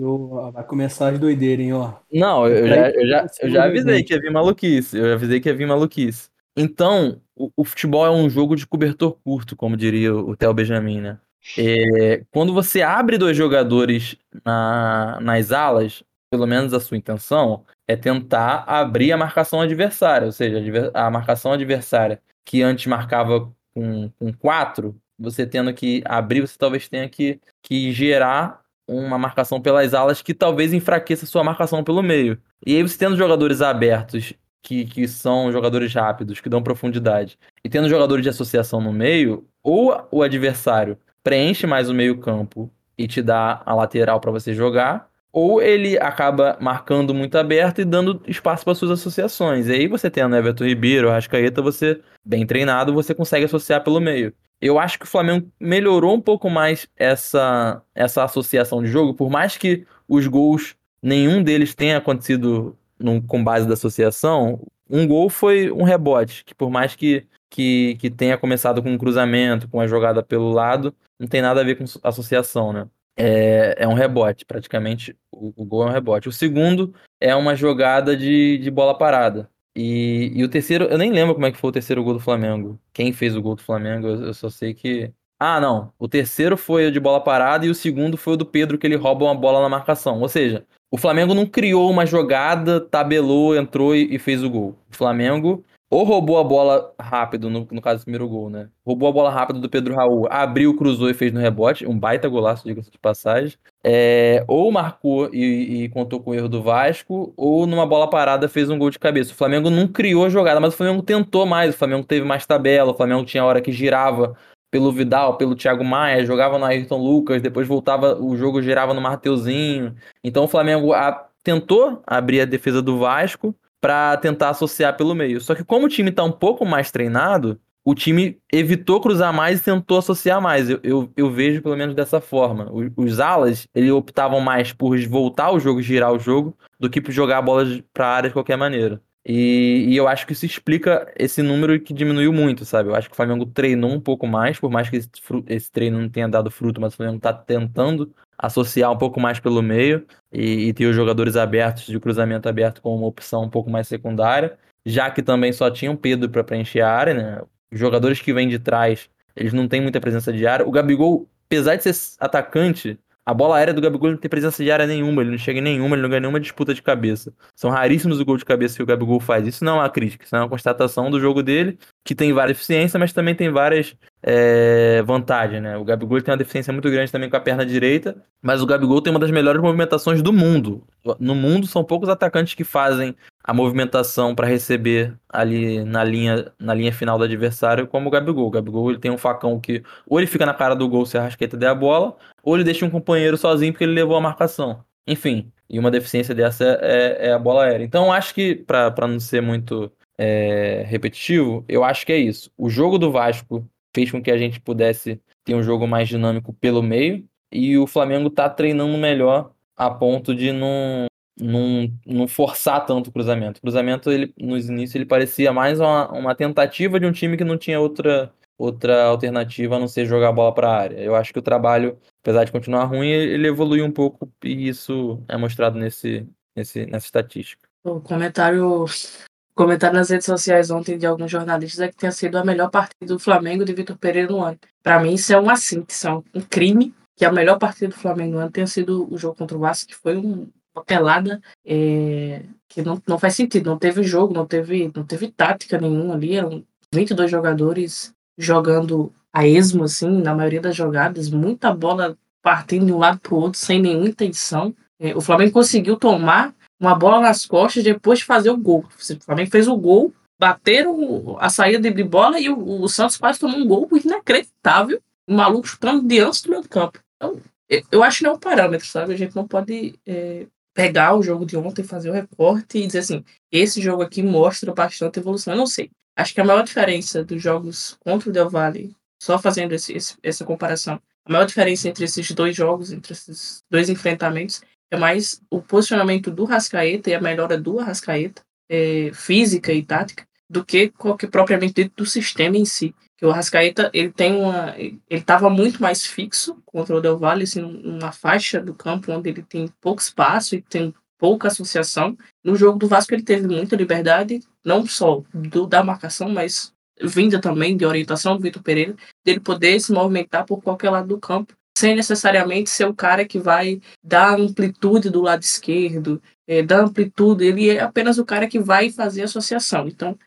Vai começar as doideiras, hein, ó. Não, eu, já, eu, já, eu já avisei que ia vir maluquice. Eu avisei que ia vir maluquice. Então, o, o futebol é um jogo de cobertor curto, como diria o Theo Benjamin, né? É, quando você abre dois jogadores na, nas alas, pelo menos a sua intenção é tentar abrir a marcação adversária, ou seja, a marcação adversária que antes marcava com, com quatro, você tendo que abrir, você talvez tenha que, que gerar uma marcação pelas alas que talvez enfraqueça sua marcação pelo meio. E aí você tendo jogadores abertos, que, que são jogadores rápidos, que dão profundidade, e tendo jogadores de associação no meio, ou o adversário preenche mais o meio campo e te dá a lateral para você jogar, ou ele acaba marcando muito aberto e dando espaço para suas associações. E aí você tendo Everton Ribeiro, Rascaeta, você bem treinado, você consegue associar pelo meio. Eu acho que o Flamengo melhorou um pouco mais essa, essa associação de jogo, por mais que os gols, nenhum deles tenha acontecido com base da associação, um gol foi um rebote, que por mais que, que, que tenha começado com um cruzamento, com a jogada pelo lado, não tem nada a ver com associação, né? É, é um rebote, praticamente o, o, gol é um rebote. O segundo é uma jogada de, de bola parada. E, e o terceiro, eu nem lembro como é que foi o terceiro gol do Flamengo. Quem fez o gol do Flamengo, eu, eu só sei que. Ah, não. O terceiro foi o de bola parada e o segundo foi o do Pedro, que ele rouba uma bola na marcação. Ou seja, o Flamengo não criou uma jogada, tabelou, entrou e, e fez o gol. O Flamengo ou roubou a bola rápido, no, no caso do primeiro gol, né? Roubou a bola rápido do Pedro Raul, abriu, cruzou e fez no rebote, um baita golaço, diga-se de passagem. É, ou marcou e, e, contou com o erro do Vasco, ou numa bola parada fez um gol de cabeça. O Flamengo não criou jogada, mas o Flamengo tentou mais, o Flamengo teve mais tabela, o Flamengo tinha hora que girava pelo Vidal, pelo Thiago Maia, jogava no Ayrton Lucas, depois voltava, o jogo girava no Marteuzinho. Então o Flamengo a, tentou abrir a defesa do Vasco, para tentar associar pelo meio. Só que como o time está um pouco mais treinado, o time evitou cruzar mais e tentou associar mais. Eu, eu, eu vejo pelo menos dessa forma. Os, os, alas, eles optavam mais por voltar o jogo, girar o jogo, do que por jogar a bola para área de qualquer maneira. E, e, eu acho que isso explica esse número que diminuiu muito, sabe? Eu acho que o Flamengo treinou um pouco mais, por mais que esse, esse treino não tenha dado fruto, mas o Flamengo está tentando associar um pouco mais pelo meio e, e ter os jogadores abertos de cruzamento aberto como uma opção um pouco mais secundária, já que também só tinha um Pedro para preencher a área, né? Os jogadores que vêm de trás, eles não têm muita presença de área. O Gabigol, apesar de ser atacante, a bola aérea do Gabigol não tem presença de área nenhuma, ele não chega em nenhuma, ele não ganha nenhuma disputa de cabeça. São raríssimos os gols de cabeça que o Gabigol faz. Isso não é uma crítica, isso é uma constatação do jogo dele, que tem várias deficiências, mas também tem várias é, vantagens, né? O Gabigol tem uma deficiência muito grande também com a perna direita, mas o Gabigol tem uma das melhores movimentações do mundo. No mundo são poucos atacantes que fazem a movimentação para receber ali na linha, na linha final do adversário, como o Gabigol. O Gabigol ele tem um facão que ou ele fica na cara do gol se a Rasqueta der a bola, ou ele deixa um companheiro sozinho porque ele levou a marcação. Enfim, e uma deficiência dessa é, é a bola aérea. Então acho que, para não ser muito é, repetitivo, eu acho que é isso. O jogo do Vasco fez com que a gente pudesse ter um jogo mais dinâmico pelo meio, e o Flamengo tá treinando melhor a ponto de não, não, não forçar tanto o cruzamento. O cruzamento, ele, nos inícios, ele parecia mais uma, uma tentativa de um time que não tinha outra, outra alternativa a não ser jogar a bola para a área. Eu acho que o trabalho, apesar de continuar ruim, ele evoluiu um pouco e isso é mostrado nesse, nesse, nessa estatística. O comentário, comentário nas redes sociais ontem de alguns jornalistas é que tinha sido a melhor partida do Flamengo de Vitor Pereira no ano. Para mim, isso é um assim, é um crime que a melhor partida do Flamengo no ano tenha sido o jogo contra o Vasco, que foi um, uma pelada é, que não, não faz sentido. Não teve jogo, não teve, não teve tática nenhuma ali. Eram 22 jogadores jogando a esmo, assim, na maioria das jogadas. Muita bola partindo de um lado para o outro sem nenhuma intenção. É, o Flamengo conseguiu tomar uma bola nas costas depois de fazer o gol. O Flamengo fez o gol, bateram a saída de bola e o, o Santos quase tomou um gol inacreditável. O maluco chutando diante do meio campo. Então, eu acho que não é um parâmetro, sabe? A gente não pode é, pegar o jogo de ontem, fazer o recorte e dizer assim, esse jogo aqui mostra bastante evolução. Eu não sei. Acho que a maior diferença dos jogos contra o Del Valle, só fazendo esse, esse, essa comparação, a maior diferença entre esses dois jogos, entre esses dois enfrentamentos, é mais o posicionamento do Rascaeta e a melhora do Rascaeta, é, física e tática, do que qualquer propriamente dentro do sistema em si. Que o Rascaeta ele tem uma, ele estava muito mais fixo contra o Del Valle, assim, numa faixa do campo onde ele tem pouco espaço e tem pouca associação. No jogo do Vasco ele teve muita liberdade, não só do, da marcação, mas vinda também de orientação do Vitor Pereira, dele poder se movimentar por qualquer lado do campo, sem necessariamente ser o cara que vai dar amplitude do lado esquerdo, é, dar amplitude, ele é apenas o cara que vai fazer associação. Então,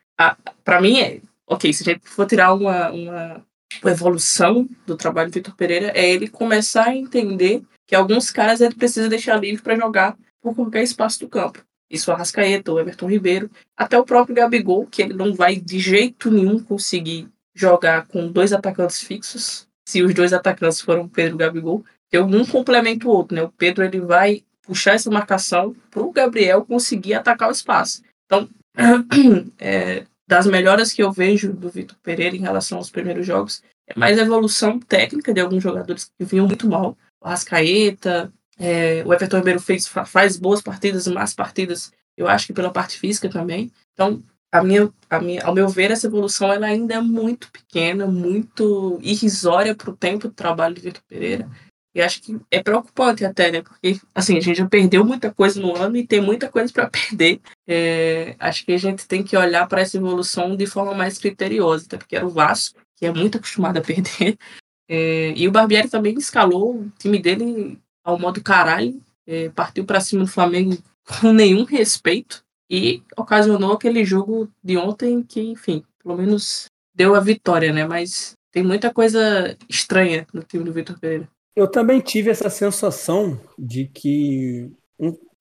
para mim, é, ok, se a gente for tirar uma, uma evolução do trabalho do Vitor Pereira é ele começar a entender que alguns caras ele precisa deixar livre para jogar por qualquer espaço do campo. Isso o Arrascaeta, o Everton Ribeiro, até o próprio Gabigol, que ele não vai de jeito nenhum conseguir jogar com dois atacantes fixos, se os dois atacantes foram Pedro e Gabigol, que um complementa o outro, né? O Pedro ele vai puxar essa marcação para o Gabriel conseguir atacar o espaço. Então, [CLEARS THROAT] é, das melhoras que eu vejo do Vitor Pereira em relação aos primeiros jogos, é mais evolução técnica de alguns jogadores que vinham muito mal. O Rascaeta, é, o Everton Ribeiro fez, faz boas partidas, más partidas, eu acho que pela parte física também. Então, a minha, a minha, ao meu ver, essa evolução ela ainda é muito pequena, muito irrisória para o tempo de trabalho de Vitor Pereira. E acho que é preocupante até, né? Porque, assim, a gente já perdeu muita coisa no ano e tem muita coisa para [LAUGHS] perder. É, acho que a gente tem que olhar para essa evolução de forma mais criteriosa, até porque era o Vasco, que é muito acostumado a perder. É, e o Barbieri também escalou o time dele ao modo caralho, é, partiu para cima do Flamengo com nenhum respeito e ocasionou aquele jogo de ontem que, enfim, pelo menos deu a vitória, né? Mas tem muita coisa estranha no time do Vitor Pereira. Eu também tive essa sensação de que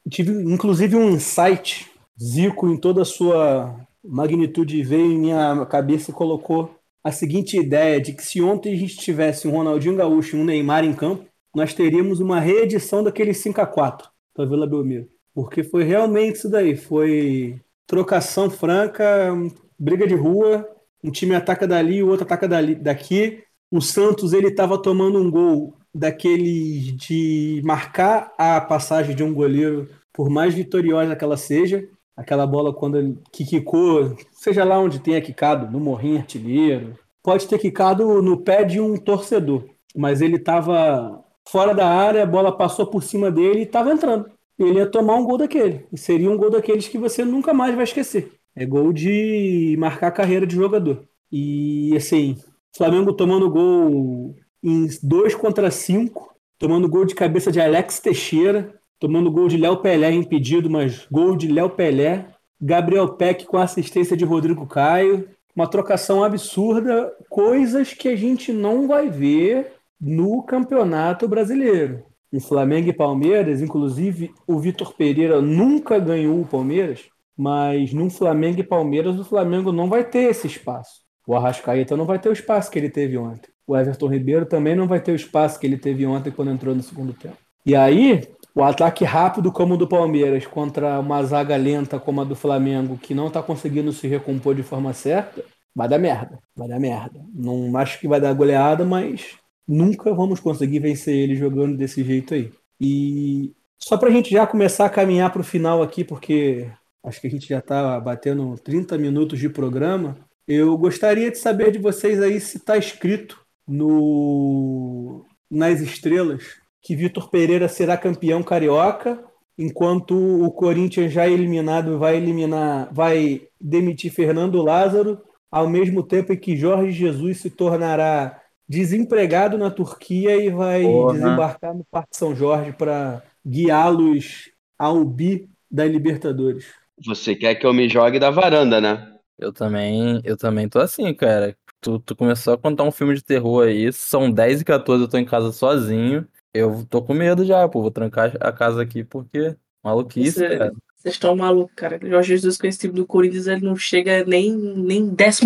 tive inclusive um insight Zico em toda a sua magnitude veio em minha cabeça e colocou a seguinte ideia de que se ontem a gente tivesse um Ronaldinho Gaúcho e um Neymar em campo, nós teríamos uma reedição daquele 5 a 4 para Vila Belmiro. Porque foi realmente isso daí, foi trocação franca, briga de rua, um time ataca dali, o outro ataca dali, daqui. O Santos ele estava tomando um gol daquele de marcar a passagem de um goleiro, por mais vitoriosa que ela seja, aquela bola quando ele, que quicou, seja lá onde tenha quicado, no morrinho artilheiro, pode ter quicado no pé de um torcedor, mas ele estava fora da área, a bola passou por cima dele e estava entrando. Ele ia tomar um gol daquele, e seria um gol daqueles que você nunca mais vai esquecer. É gol de marcar a carreira de jogador. E assim, Flamengo tomando gol em 2 contra 5, tomando gol de cabeça de Alex Teixeira, tomando gol de Léo Pelé impedido, mas gol de Léo Pelé, Gabriel Peck com assistência de Rodrigo Caio, uma trocação absurda, coisas que a gente não vai ver no Campeonato Brasileiro. Em Flamengo e Palmeiras, inclusive o Vitor Pereira nunca ganhou o Palmeiras, mas no Flamengo e Palmeiras o Flamengo não vai ter esse espaço. O Arrascaeta não vai ter o espaço que ele teve ontem o Everton Ribeiro também não vai ter o espaço que ele teve ontem quando entrou no segundo tempo. E aí, o ataque rápido como o do Palmeiras contra uma zaga lenta como a do Flamengo, que não está conseguindo se recompor de forma certa, vai dar merda. Vai dar merda. Não acho que vai dar goleada, mas nunca vamos conseguir vencer ele jogando desse jeito aí. E só para a gente já começar a caminhar para o final aqui, porque acho que a gente já está batendo 30 minutos de programa. Eu gostaria de saber de vocês aí se está escrito no nas estrelas que Vitor Pereira será campeão carioca, enquanto o Corinthians já eliminado vai eliminar, vai demitir Fernando Lázaro, ao mesmo tempo em que Jorge Jesus se tornará desempregado na Turquia e vai Porra. desembarcar no Parque São Jorge para guiá-los ao bi da Libertadores. Você quer que eu me jogue da varanda, né? Eu também, eu também tô assim, cara. Tu, tu começou a contar um filme de terror aí, são 10 e 14, eu tô em casa sozinho. Eu tô com medo já, pô. Vou trancar a casa aqui porque. Maluquice, Você, cara. Vocês estão malucos, cara. O Jorge Jesus com esse time do Corinthians, ele não chega nem, nem 15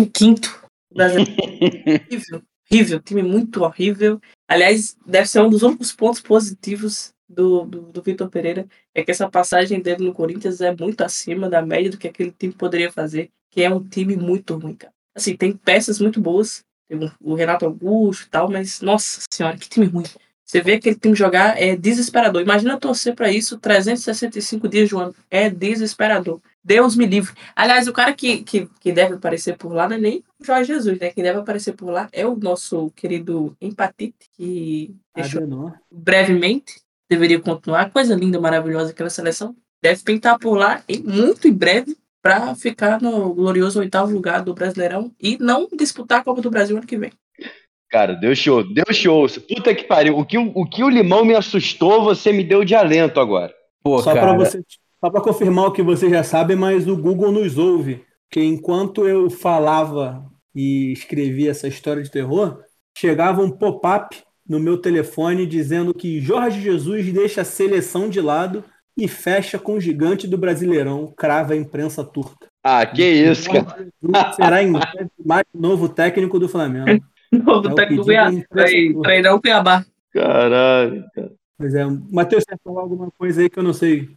[LAUGHS] horrível. Horrível. Time muito horrível. Aliás, deve ser um dos únicos pontos positivos do, do, do Vitor Pereira. É que essa passagem dele no Corinthians é muito acima da média do que aquele time poderia fazer. Que é um time muito ruim, cara. Assim, tem peças muito boas. Tem o Renato Augusto e tal, mas, nossa senhora, que time ruim. Você vê aquele time jogar é desesperador. Imagina torcer para isso 365 dias de um ano. É desesperador. Deus me livre. Aliás, o cara que, que, que deve aparecer por lá não é nem Jorge Jesus, né? Quem deve aparecer por lá é o nosso querido Empatite, que deixou brevemente. Deveria continuar. Coisa linda, maravilhosa aquela seleção. Deve pintar por lá e muito em breve para ficar no glorioso oitavo lugar do Brasileirão e não disputar a Copa do Brasil ano que vem. Cara, deu show, deu show. Puta que pariu. O que o, que o limão me assustou, você me deu de alento agora. Pô, só para você, só para confirmar o que você já sabe, mas o Google nos ouve. Que enquanto eu falava e escrevia essa história de terror, chegava um pop-up no meu telefone dizendo que Jorge Jesus deixa a seleção de lado e fecha com o gigante do Brasileirão, crava a imprensa turca. Ah, que isso, cara. Jesus será em breve mais novo técnico do Flamengo. [LAUGHS] Novo É o técnico do turca. treinar o Cuiabá. Caralho, cara. Pois é, Matheus, você falou alguma coisa aí que eu não sei.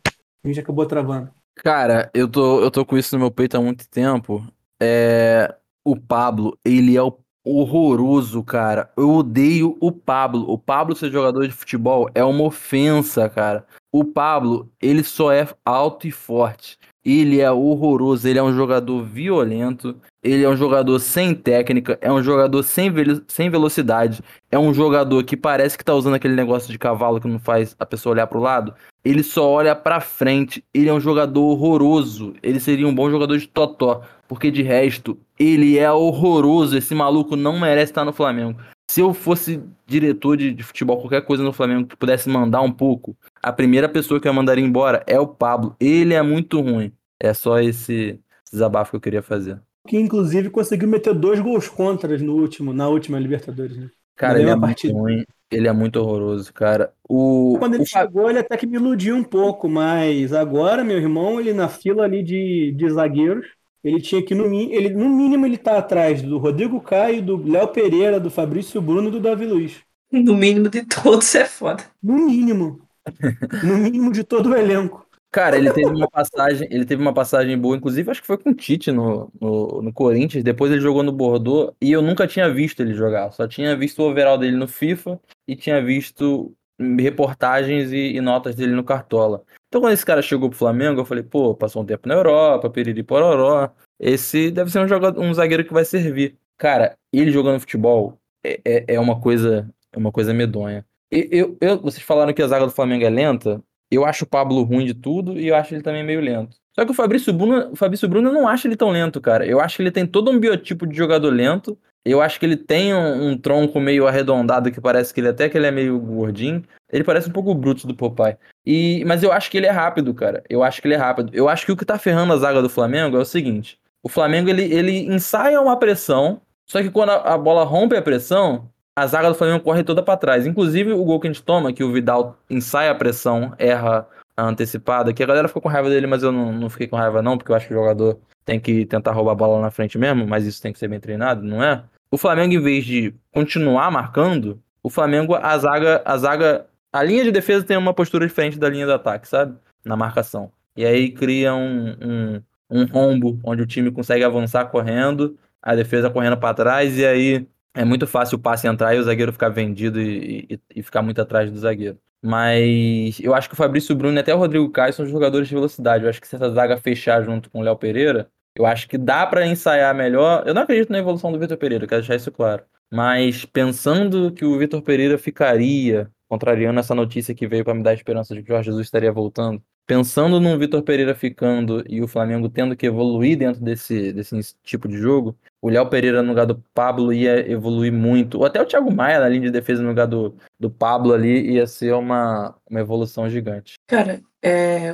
A gente acabou travando. Cara, eu tô, eu tô com isso no meu peito há muito tempo. É, o Pablo, ele é o horroroso, cara. Eu odeio o Pablo. O Pablo ser jogador de futebol é uma ofensa, cara. O Pablo, ele só é alto e forte. Ele é horroroso, ele é um jogador violento, ele é um jogador sem técnica, é um jogador sem, velo- sem velocidade, é um jogador que parece que tá usando aquele negócio de cavalo que não faz a pessoa olhar pro lado. Ele só olha pra frente, ele é um jogador horroroso, ele seria um bom jogador de totó, porque de resto, ele é horroroso, esse maluco não merece estar no Flamengo. Se eu fosse diretor de, de futebol, qualquer coisa no Flamengo que pudesse mandar um pouco, a primeira pessoa que eu mandaria embora é o Pablo. Ele é muito ruim. É só esse desabafo que eu queria fazer. Que inclusive conseguiu meter dois gols contras no último, na última Libertadores, né? Cara, ele é muito ruim. Ele é muito horroroso, cara. O, Quando ele o chegou, ele até que me iludiu um pouco, mas agora, meu irmão, ele na fila ali de, de zagueiros, ele tinha que, no, mi- ele, no mínimo, ele tá atrás do Rodrigo Caio, do Léo Pereira, do Fabrício Bruno e do Davi Luiz. No mínimo de todos é foda. No mínimo. [LAUGHS] No mínimo de todo o elenco. Cara, ele teve uma passagem, ele teve uma passagem boa, inclusive acho que foi com o Tite no, no, no Corinthians, depois ele jogou no Bordeaux e eu nunca tinha visto ele jogar, só tinha visto o overall dele no FIFA e tinha visto reportagens e, e notas dele no Cartola. Então quando esse cara chegou pro Flamengo, eu falei, pô, passou um tempo na Europa, piriri pororó, esse deve ser um, jogador, um zagueiro que vai servir. Cara, ele jogando futebol é, é, é uma coisa é uma coisa medonha. Eu, eu, vocês falaram que a zaga do Flamengo é lenta, eu acho o Pablo ruim de tudo e eu acho ele também meio lento. Só que o Fabrício Bruno, o Fabrício Bruno eu não acho ele tão lento, cara. Eu acho que ele tem todo um biotipo de jogador lento. Eu acho que ele tem um, um tronco meio arredondado que parece que ele até que ele é meio gordinho. Ele parece um pouco o Brutus do Popeye. E, mas eu acho que ele é rápido, cara. Eu acho que ele é rápido. Eu acho que o que tá ferrando a zaga do Flamengo é o seguinte: o Flamengo ele, ele ensaia uma pressão, só que quando a, a bola rompe a pressão, a zaga do Flamengo corre toda pra trás. Inclusive o gol que a gente toma, que o Vidal ensaia a pressão, erra a antecipada, que a galera ficou com raiva dele, mas eu não, não fiquei com raiva não, porque eu acho que o jogador tem que tentar roubar a bola na frente mesmo, mas isso tem que ser bem treinado, não é? O Flamengo, em vez de continuar marcando, o Flamengo, a zaga, a zaga, a linha de defesa tem uma postura diferente da linha do ataque, sabe? Na marcação. E aí cria um, um, um rombo onde o time consegue avançar correndo, a defesa correndo pra trás, e aí é muito fácil o passe entrar e o zagueiro ficar vendido e, e- e ficar muito atrás do zagueiro. Mas eu acho que o Fabrício Bruno e até o Rodrigo Caio são jogadores de velocidade. Eu acho que se essa zaga fechar junto com o Léo Pereira, eu acho que dá pra ensaiar melhor. Eu não acredito na evolução do Vitor Pereira, quero deixar isso claro. Mas pensando que o Vitor Pereira ficaria, contrariando essa notícia que veio pra me dar esperança de que o Jorge Jesus estaria voltando, pensando num Vitor Pereira ficando e o Flamengo tendo que evoluir dentro desse, desse tipo de jogo, o Léo Pereira no lugar do Pablo ia evoluir muito. Ou até o Thiago Maia na linha de defesa no lugar do, do Pablo ali ia ser uma, uma evolução gigante. Cara, é,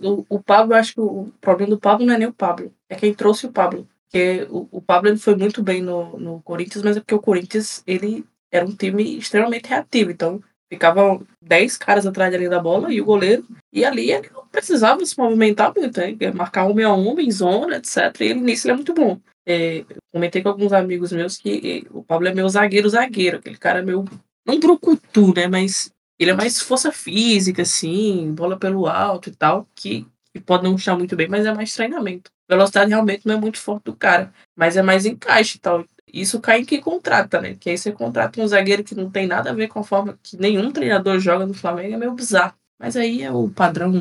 o, o Pablo, acho que o problema do Pablo não é nem o Pablo, é quem trouxe o Pablo. Porque o, o Pablo ele foi muito bem no, no Corinthians, mas é porque o Corinthians ele era um time extremamente reativo. Então, ficavam 10 caras atrás linha da bola e o goleiro. E ali ele não precisava se movimentar muito? Ia marcar homem a homem, zona, etc. E ele, nisso ele é muito bom. É, comentei com alguns amigos meus que o Pablo é meu zagueiro-zagueiro, aquele cara meu. Não brucutu, né? Mas ele é mais força física, assim, bola pelo alto e tal, que, que pode não puxar muito bem, mas é mais treinamento. Velocidade realmente não é muito forte do cara, mas é mais encaixe e tal. Isso cai em quem contrata, né? Que aí você contrata um zagueiro que não tem nada a ver com a forma que nenhum treinador joga no Flamengo, é meio bizarro. Mas aí é o padrão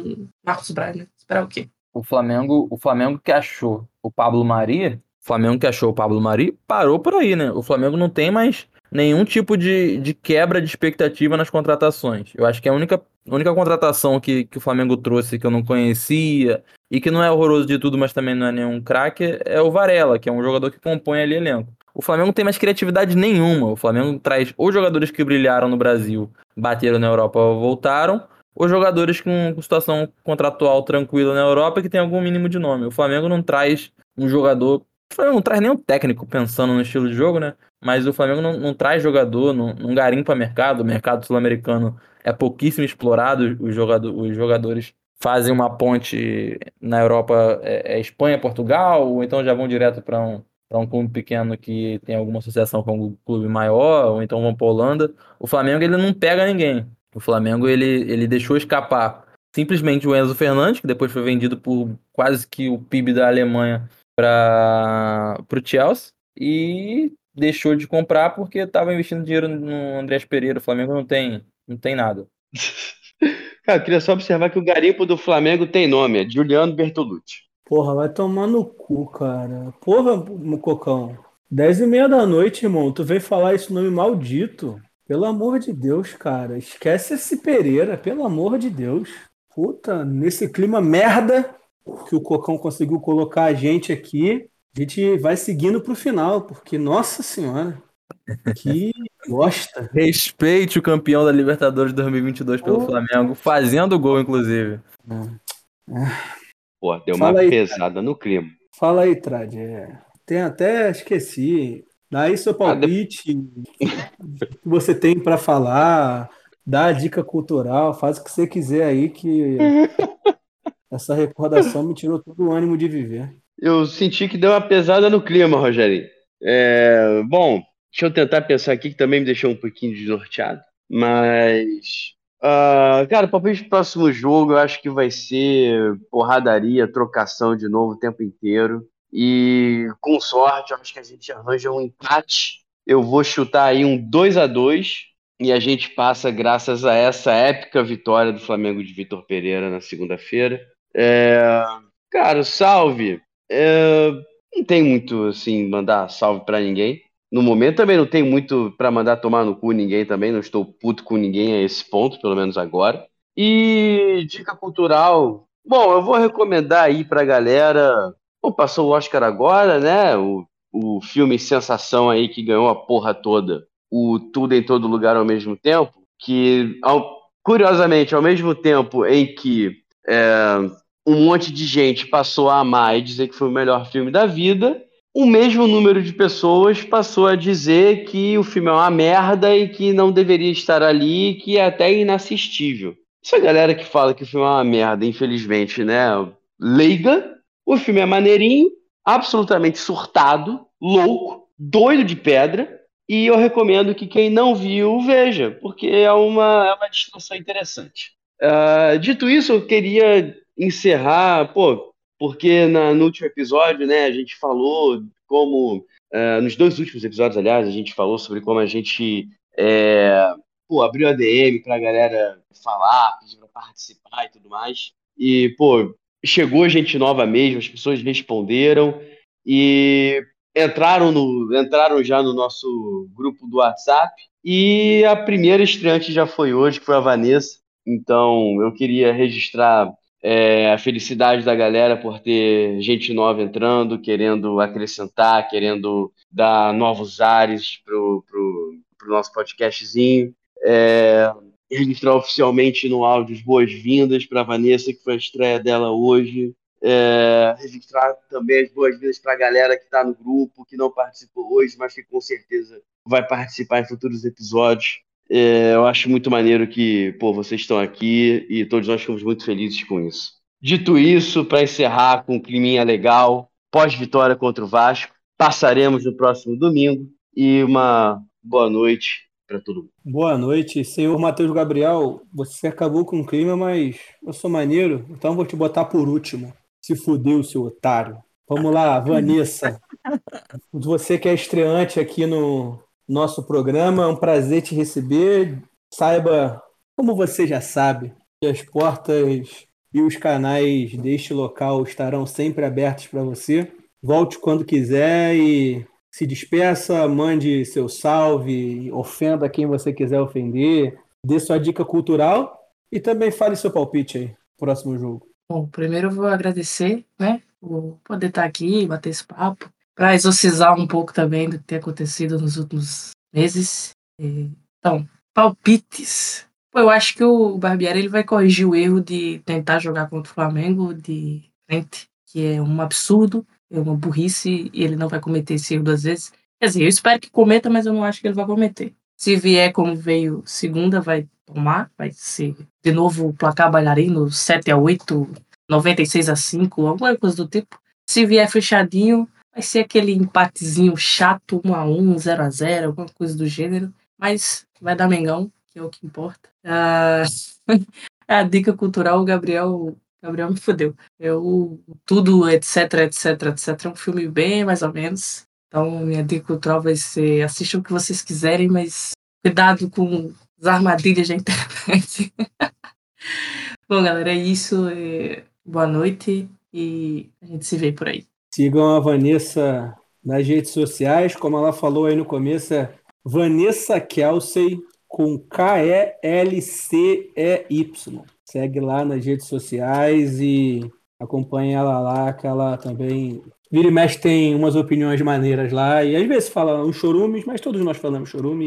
Marcos Braz, né? Esperar o quê? O Flamengo, o Flamengo que achou o Pablo Mari, o Flamengo que achou o Pablo Mari, parou por aí, né? O Flamengo não tem mais nenhum tipo de, de quebra de expectativa nas contratações. Eu acho que a única, única contratação que, que o Flamengo trouxe que eu não conhecia e que não é horroroso de tudo, mas também não é nenhum craque, é o Varela, que é um jogador que compõe ali elenco. O Flamengo tem mais criatividade nenhuma. O Flamengo traz ou jogadores que brilharam no Brasil, bateram na Europa, voltaram, ou jogadores com, situação contratual tranquila na Europa que tem algum mínimo de nome. O Flamengo não traz um jogador não traz nenhum técnico pensando no estilo de jogo, né? Mas o Flamengo não, não traz jogador, não, não garimpa mercado. O mercado sul-americano é pouquíssimo explorado. Os, jogador, os jogadores fazem uma ponte na Europa, é, é Espanha, Portugal, ou então já vão direto para um, um clube pequeno que tem alguma associação com um clube maior, ou então vão para Holanda. O Flamengo ele não pega ninguém. O Flamengo ele, ele deixou escapar simplesmente o Enzo Fernandes, que depois foi vendido por quase que o PIB da Alemanha para o Chelsea, e deixou de comprar porque estava investindo dinheiro no Andrés Pereira. O Flamengo não tem, não tem nada. [LAUGHS] Cara, eu queria só observar que o garimpo do Flamengo tem nome, é Juliano Bertolucci. Porra, vai tomar no cu, cara. Porra, Mococão. Dez e meia da noite, irmão. Tu vem falar esse nome maldito. Pelo amor de Deus, cara. Esquece esse Pereira, pelo amor de Deus. Puta, nesse clima merda que o Cocão conseguiu colocar a gente aqui, a gente vai seguindo pro final, porque, nossa senhora, que [LAUGHS] bosta. Respeite o campeão da Libertadores 2022 pelo oh. Flamengo, fazendo gol, inclusive. Pô, deu Fala uma aí, pesada cara. no clima. Fala aí, Trad. É, tem até, esqueci. Dá aí seu palpite, ah, que você tem para falar, dá a dica cultural, faz o que você quiser aí, que [LAUGHS] essa recordação me tirou todo o ânimo de viver. Eu senti que deu uma pesada no clima, Rogério. É, bom, deixa eu tentar pensar aqui, que também me deixou um pouquinho desnorteado. Mas, uh, cara, palpite do próximo jogo eu acho que vai ser porradaria, trocação de novo o tempo inteiro. E com sorte, eu acho que a gente arranja um empate. Eu vou chutar aí um 2 a 2 e a gente passa graças a essa épica vitória do Flamengo de Vitor Pereira na segunda-feira. É... Cara, salve! É, não tem muito, assim, mandar salve para ninguém. No momento também não tem muito para mandar tomar no cu ninguém também, não estou puto com ninguém a esse ponto, pelo menos agora. E dica cultural, bom, eu vou recomendar aí pra galera, bom, passou o Oscar agora, né, o, o filme Sensação aí que ganhou a porra toda, o Tudo em Todo Lugar ao mesmo tempo, que, ao, curiosamente, ao mesmo tempo em que é, um monte de gente passou a amar e dizer que foi o melhor filme da vida, o mesmo número de pessoas passou a dizer que o filme é uma merda e que não deveria estar ali, que é até inassistível. Essa galera que fala que o filme é uma merda, infelizmente, né, leiga, o filme é maneirinho, absolutamente surtado, louco, doido de pedra, e eu recomendo que quem não viu veja, porque é uma, é uma interessante. Uh, dito isso, eu queria encerrar, pô, porque na, no último episódio, né, a gente falou como, uh, nos dois últimos episódios, aliás, a gente falou sobre como a gente é, pô, abriu a DM pra galera falar, pedir pra participar e tudo mais. E, pô, chegou gente nova mesmo, as pessoas responderam e entraram, no, entraram já no nosso grupo do WhatsApp. E a primeira estreante já foi hoje, que foi a Vanessa. Então, eu queria registrar é, a felicidade da galera por ter gente nova entrando, querendo acrescentar, querendo dar novos ares pro, pro, pro nosso podcastzinho. É, registrar oficialmente no áudio as boas-vindas para Vanessa, que foi a estreia dela hoje. É, registrar também as boas-vindas para a galera que está no grupo, que não participou hoje, mas que com certeza vai participar em futuros episódios. É, eu acho muito maneiro que pô, vocês estão aqui e todos nós ficamos muito felizes com isso. Dito isso, para encerrar com um climinha legal, pós-vitória contra o Vasco, passaremos no próximo domingo e uma boa noite para todo mundo. Boa noite, senhor Matheus Gabriel. Você acabou com o clima, mas eu sou maneiro, então vou te botar por último. Se fudeu, seu otário. Vamos lá, Vanessa. [LAUGHS] Você que é estreante aqui no, nosso programa. É um prazer te receber. Saiba, como você já sabe, que as portas e os canais deste local estarão sempre abertos para você. Volte quando quiser e se despeça, mande seu salve, ofenda quem você quiser ofender, dê sua dica cultural e também fale seu palpite aí, próximo jogo. Bom, primeiro eu vou agradecer, né, por poder estar aqui, bater esse papo, para exorcizar um pouco também do que tem acontecido nos últimos meses. Então, palpites. Pô, eu acho que o Barbieri ele vai corrigir o erro de tentar jogar contra o Flamengo de frente, que é um absurdo. é uma burrice e ele não vai cometer esse erro duas vezes. Quer dizer, eu espero que cometa, mas eu não acho que ele vai cometer. Se vier como veio segunda, vai tomar, vai ser de novo o placar bailarino 7 a 8 96 a 5 alguma coisa do tipo. Se vier fechadinho, vai ser aquele empatezinho chato, 1 a 1 0 a 0 alguma coisa do gênero. Mas vai dar Mengão, que é o que importa. Ah, [LAUGHS] a dica cultural, o Gabriel, Gabriel me fodeu. Eu, tudo, etc, etc, etc. É um filme bem mais ou menos. Então, minha dica cultural vai ser: assistam o que vocês quiserem, mas cuidado com as armadilhas da internet. [LAUGHS] Bom, galera, é isso. É, boa noite e a gente se vê por aí. Sigam a Vanessa nas redes sociais, como ela falou aí no começo, é Vanessa Kelsey com K-E-L-C-E-Y. Segue lá nas redes sociais e acompanhe ela lá, que ela também vira e mexe tem umas opiniões maneiras lá. E às vezes fala uns chorumes, mas todos nós falamos chorume.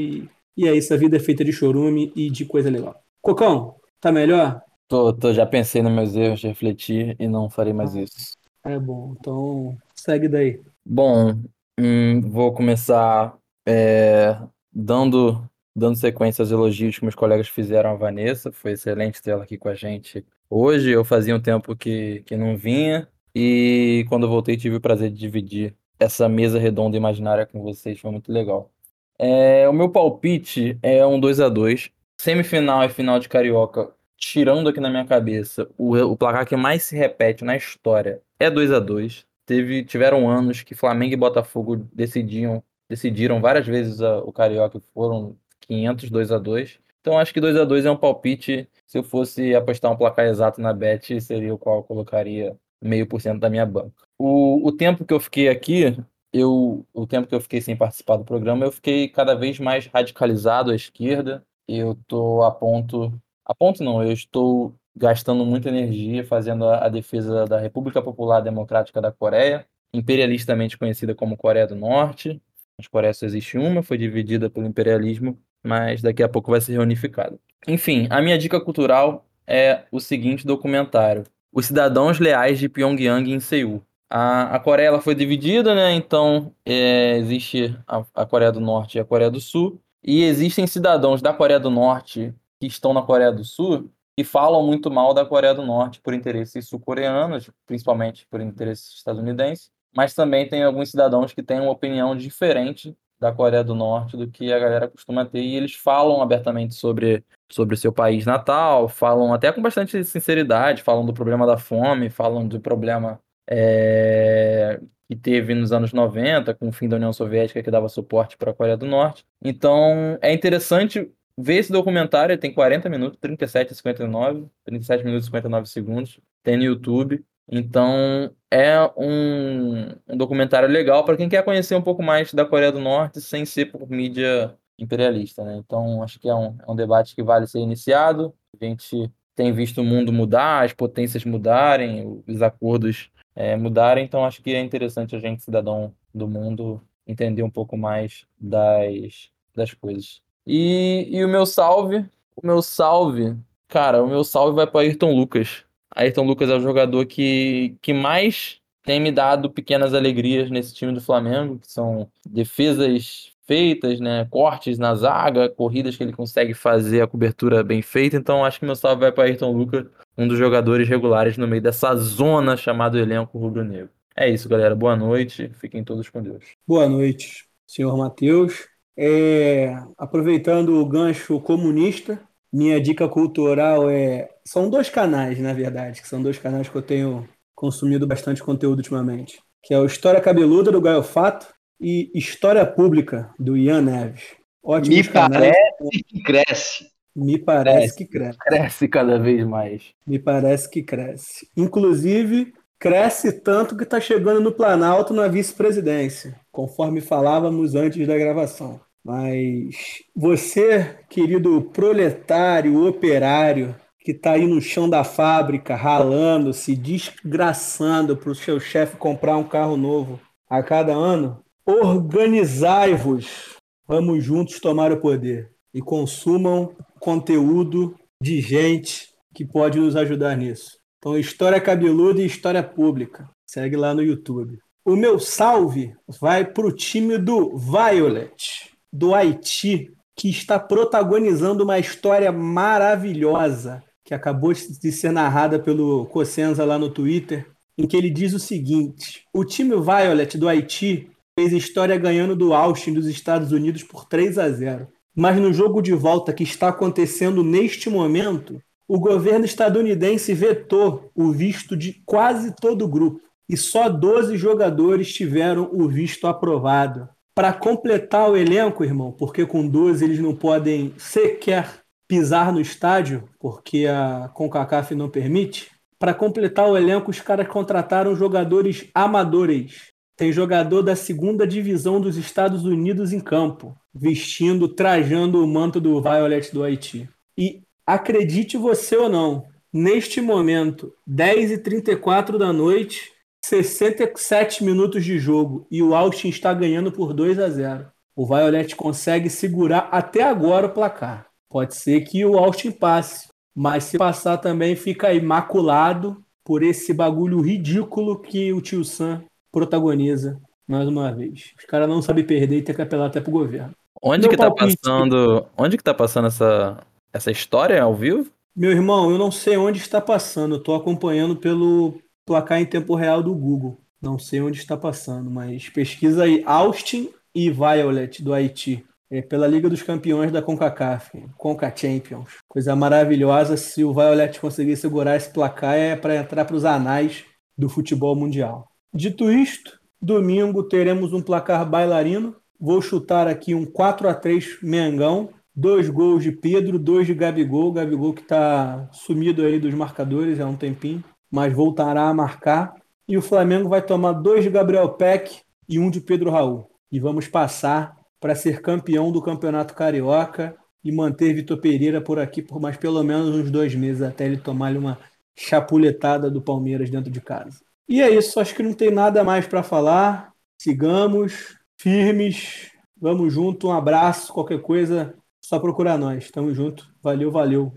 E, e é isso, a vida é feita de chorume e de coisa legal. Cocão, tá melhor? Tô, tô, já pensei nos meus erros, refleti e não farei mais isso. É bom, então segue daí. Bom, hum, vou começar é, dando, dando sequência aos elogios que meus colegas fizeram à Vanessa. Foi excelente ter ela aqui com a gente hoje. Eu fazia um tempo que, que não vinha e quando eu voltei tive o prazer de dividir essa mesa redonda imaginária com vocês. Foi muito legal. É, o meu palpite é um 2 a 2 Semifinal e final de Carioca tirando aqui na minha cabeça, o, o placar que mais se repete na história é 2 a 2 Teve, Tiveram anos que Flamengo e Botafogo decidiam, decidiram várias vezes a, o Carioca foram 500 2 a 2 Então acho que 2 a 2 é um palpite. Se eu fosse apostar um placar exato na Bet, seria o qual eu colocaria meio por cento da minha banca. O, o tempo que eu fiquei aqui, eu, o tempo que eu fiquei sem participar do programa, eu fiquei cada vez mais radicalizado à esquerda. Eu tô a ponto a ponto não, eu estou gastando muita energia fazendo a, a defesa da República Popular Democrática da Coreia, imperialistamente conhecida como Coreia do Norte. A Coreia só existe uma, foi dividida pelo imperialismo, mas daqui a pouco vai ser reunificada. Enfim, a minha dica cultural é o seguinte documentário: Os Cidadãos Leais de Pyongyang em Seul. A, a Coreia ela foi dividida, né? Então é, existe a, a Coreia do Norte e a Coreia do Sul. E existem cidadãos da Coreia do Norte que estão na Coreia do Sul e falam muito mal da Coreia do Norte por interesses sul-coreanos, principalmente por interesses estadunidenses, mas também tem alguns cidadãos que têm uma opinião diferente da Coreia do Norte do que a galera costuma ter e eles falam abertamente sobre sobre seu país natal, falam até com bastante sinceridade, falam do problema da fome, falam do problema é, que teve nos anos 90, com o fim da União Soviética, que dava suporte para a Coreia do Norte. Então, é interessante Vê esse documentário, tem 40 minutos, 37 a 59, 37 minutos e 59 segundos, tem no YouTube. Então, é um, um documentário legal para quem quer conhecer um pouco mais da Coreia do Norte sem ser por mídia imperialista, né? Então, acho que é um, é um debate que vale ser iniciado. A gente tem visto o mundo mudar, as potências mudarem, os acordos é, mudarem, então acho que é interessante a gente, cidadão do mundo, entender um pouco mais das, das coisas. E, e o meu salve, o meu salve, cara, o meu salve vai para Ayrton Lucas. Ayrton Lucas é o jogador que, que mais tem me dado pequenas alegrias nesse time do Flamengo, que são defesas feitas, né, cortes na zaga, corridas que ele consegue fazer a cobertura bem feita. Então acho que meu salve vai para Ayrton Lucas, um dos jogadores regulares no meio dessa zona chamado elenco rubro-negro. É isso, galera. Boa noite. Fiquem todos com Deus. Boa noite, senhor Matheus. É, aproveitando o gancho comunista, minha dica cultural é. São dois canais, na verdade, que são dois canais que eu tenho consumido bastante conteúdo ultimamente. Que é o História Cabeluda, do Gaio Fato, e História Pública, do Ian Neves. Ótimos Me canais. parece que cresce. Me parece cresce, que cresce. Cresce cada vez mais. Me parece que cresce. Inclusive, cresce tanto que está chegando no Planalto na vice-presidência, conforme falávamos antes da gravação. Mas você, querido proletário, operário, que está aí no chão da fábrica, ralando, se desgraçando para o seu chefe comprar um carro novo a cada ano, organizai-vos. Vamos juntos tomar o poder e consumam conteúdo de gente que pode nos ajudar nisso. Então, História Cabeluda e História Pública. Segue lá no YouTube. O meu salve vai para o time do Violet, do Haiti, que está protagonizando uma história maravilhosa que acabou de ser narrada pelo Cossenza lá no Twitter, em que ele diz o seguinte: o time Violet do Haiti fez história ganhando do Austin dos Estados Unidos por 3 a 0. Mas no jogo de volta que está acontecendo neste momento, o governo estadunidense vetou o visto de quase todo o grupo e só 12 jogadores tiveram o visto aprovado. Para completar o elenco, irmão, porque com 12 eles não podem sequer pisar no estádio, porque a CONCACAF não permite. Para completar o elenco, os caras contrataram jogadores amadores. Tem jogador da segunda divisão dos Estados Unidos em campo, vestindo, trajando o manto do Violet do Haiti. E acredite você ou não, neste momento, 10h34 da noite, 67 minutos de jogo e o Austin está ganhando por 2 a 0. O Violet consegue segurar até agora o placar. Pode ser que o Austin passe, mas se passar também fica imaculado por esse bagulho ridículo que o tio Sam protagoniza mais uma vez. Os caras não sabem perder e tem que apelar até pro governo. Onde Meu que tá palpite. passando? Onde que tá passando essa, essa história ao vivo? Meu irmão, eu não sei onde está passando. Eu tô acompanhando pelo placar em tempo real do Google. Não sei onde está passando, mas pesquisa aí Austin e Violet do Haiti. É pela Liga dos Campeões da CONCACAF, Conca Champions. Coisa maravilhosa. Se o Violet conseguir segurar esse placar, é para entrar para os anais do futebol mundial. Dito isto, domingo teremos um placar bailarino. Vou chutar aqui um 4 a 3 Mengão. Dois gols de Pedro, dois de Gabigol. Gabigol que está sumido aí dos marcadores há um tempinho, mas voltará a marcar. E o Flamengo vai tomar dois de Gabriel Peck e um de Pedro Raul. E vamos passar para ser campeão do Campeonato Carioca e manter Vitor Pereira por aqui por mais pelo menos uns dois meses até ele tomar uma chapuletada do Palmeiras dentro de casa. E é isso, acho que não tem nada mais para falar. Sigamos firmes, vamos junto, um abraço, qualquer coisa, só procurar nós. Tamo junto, valeu, valeu.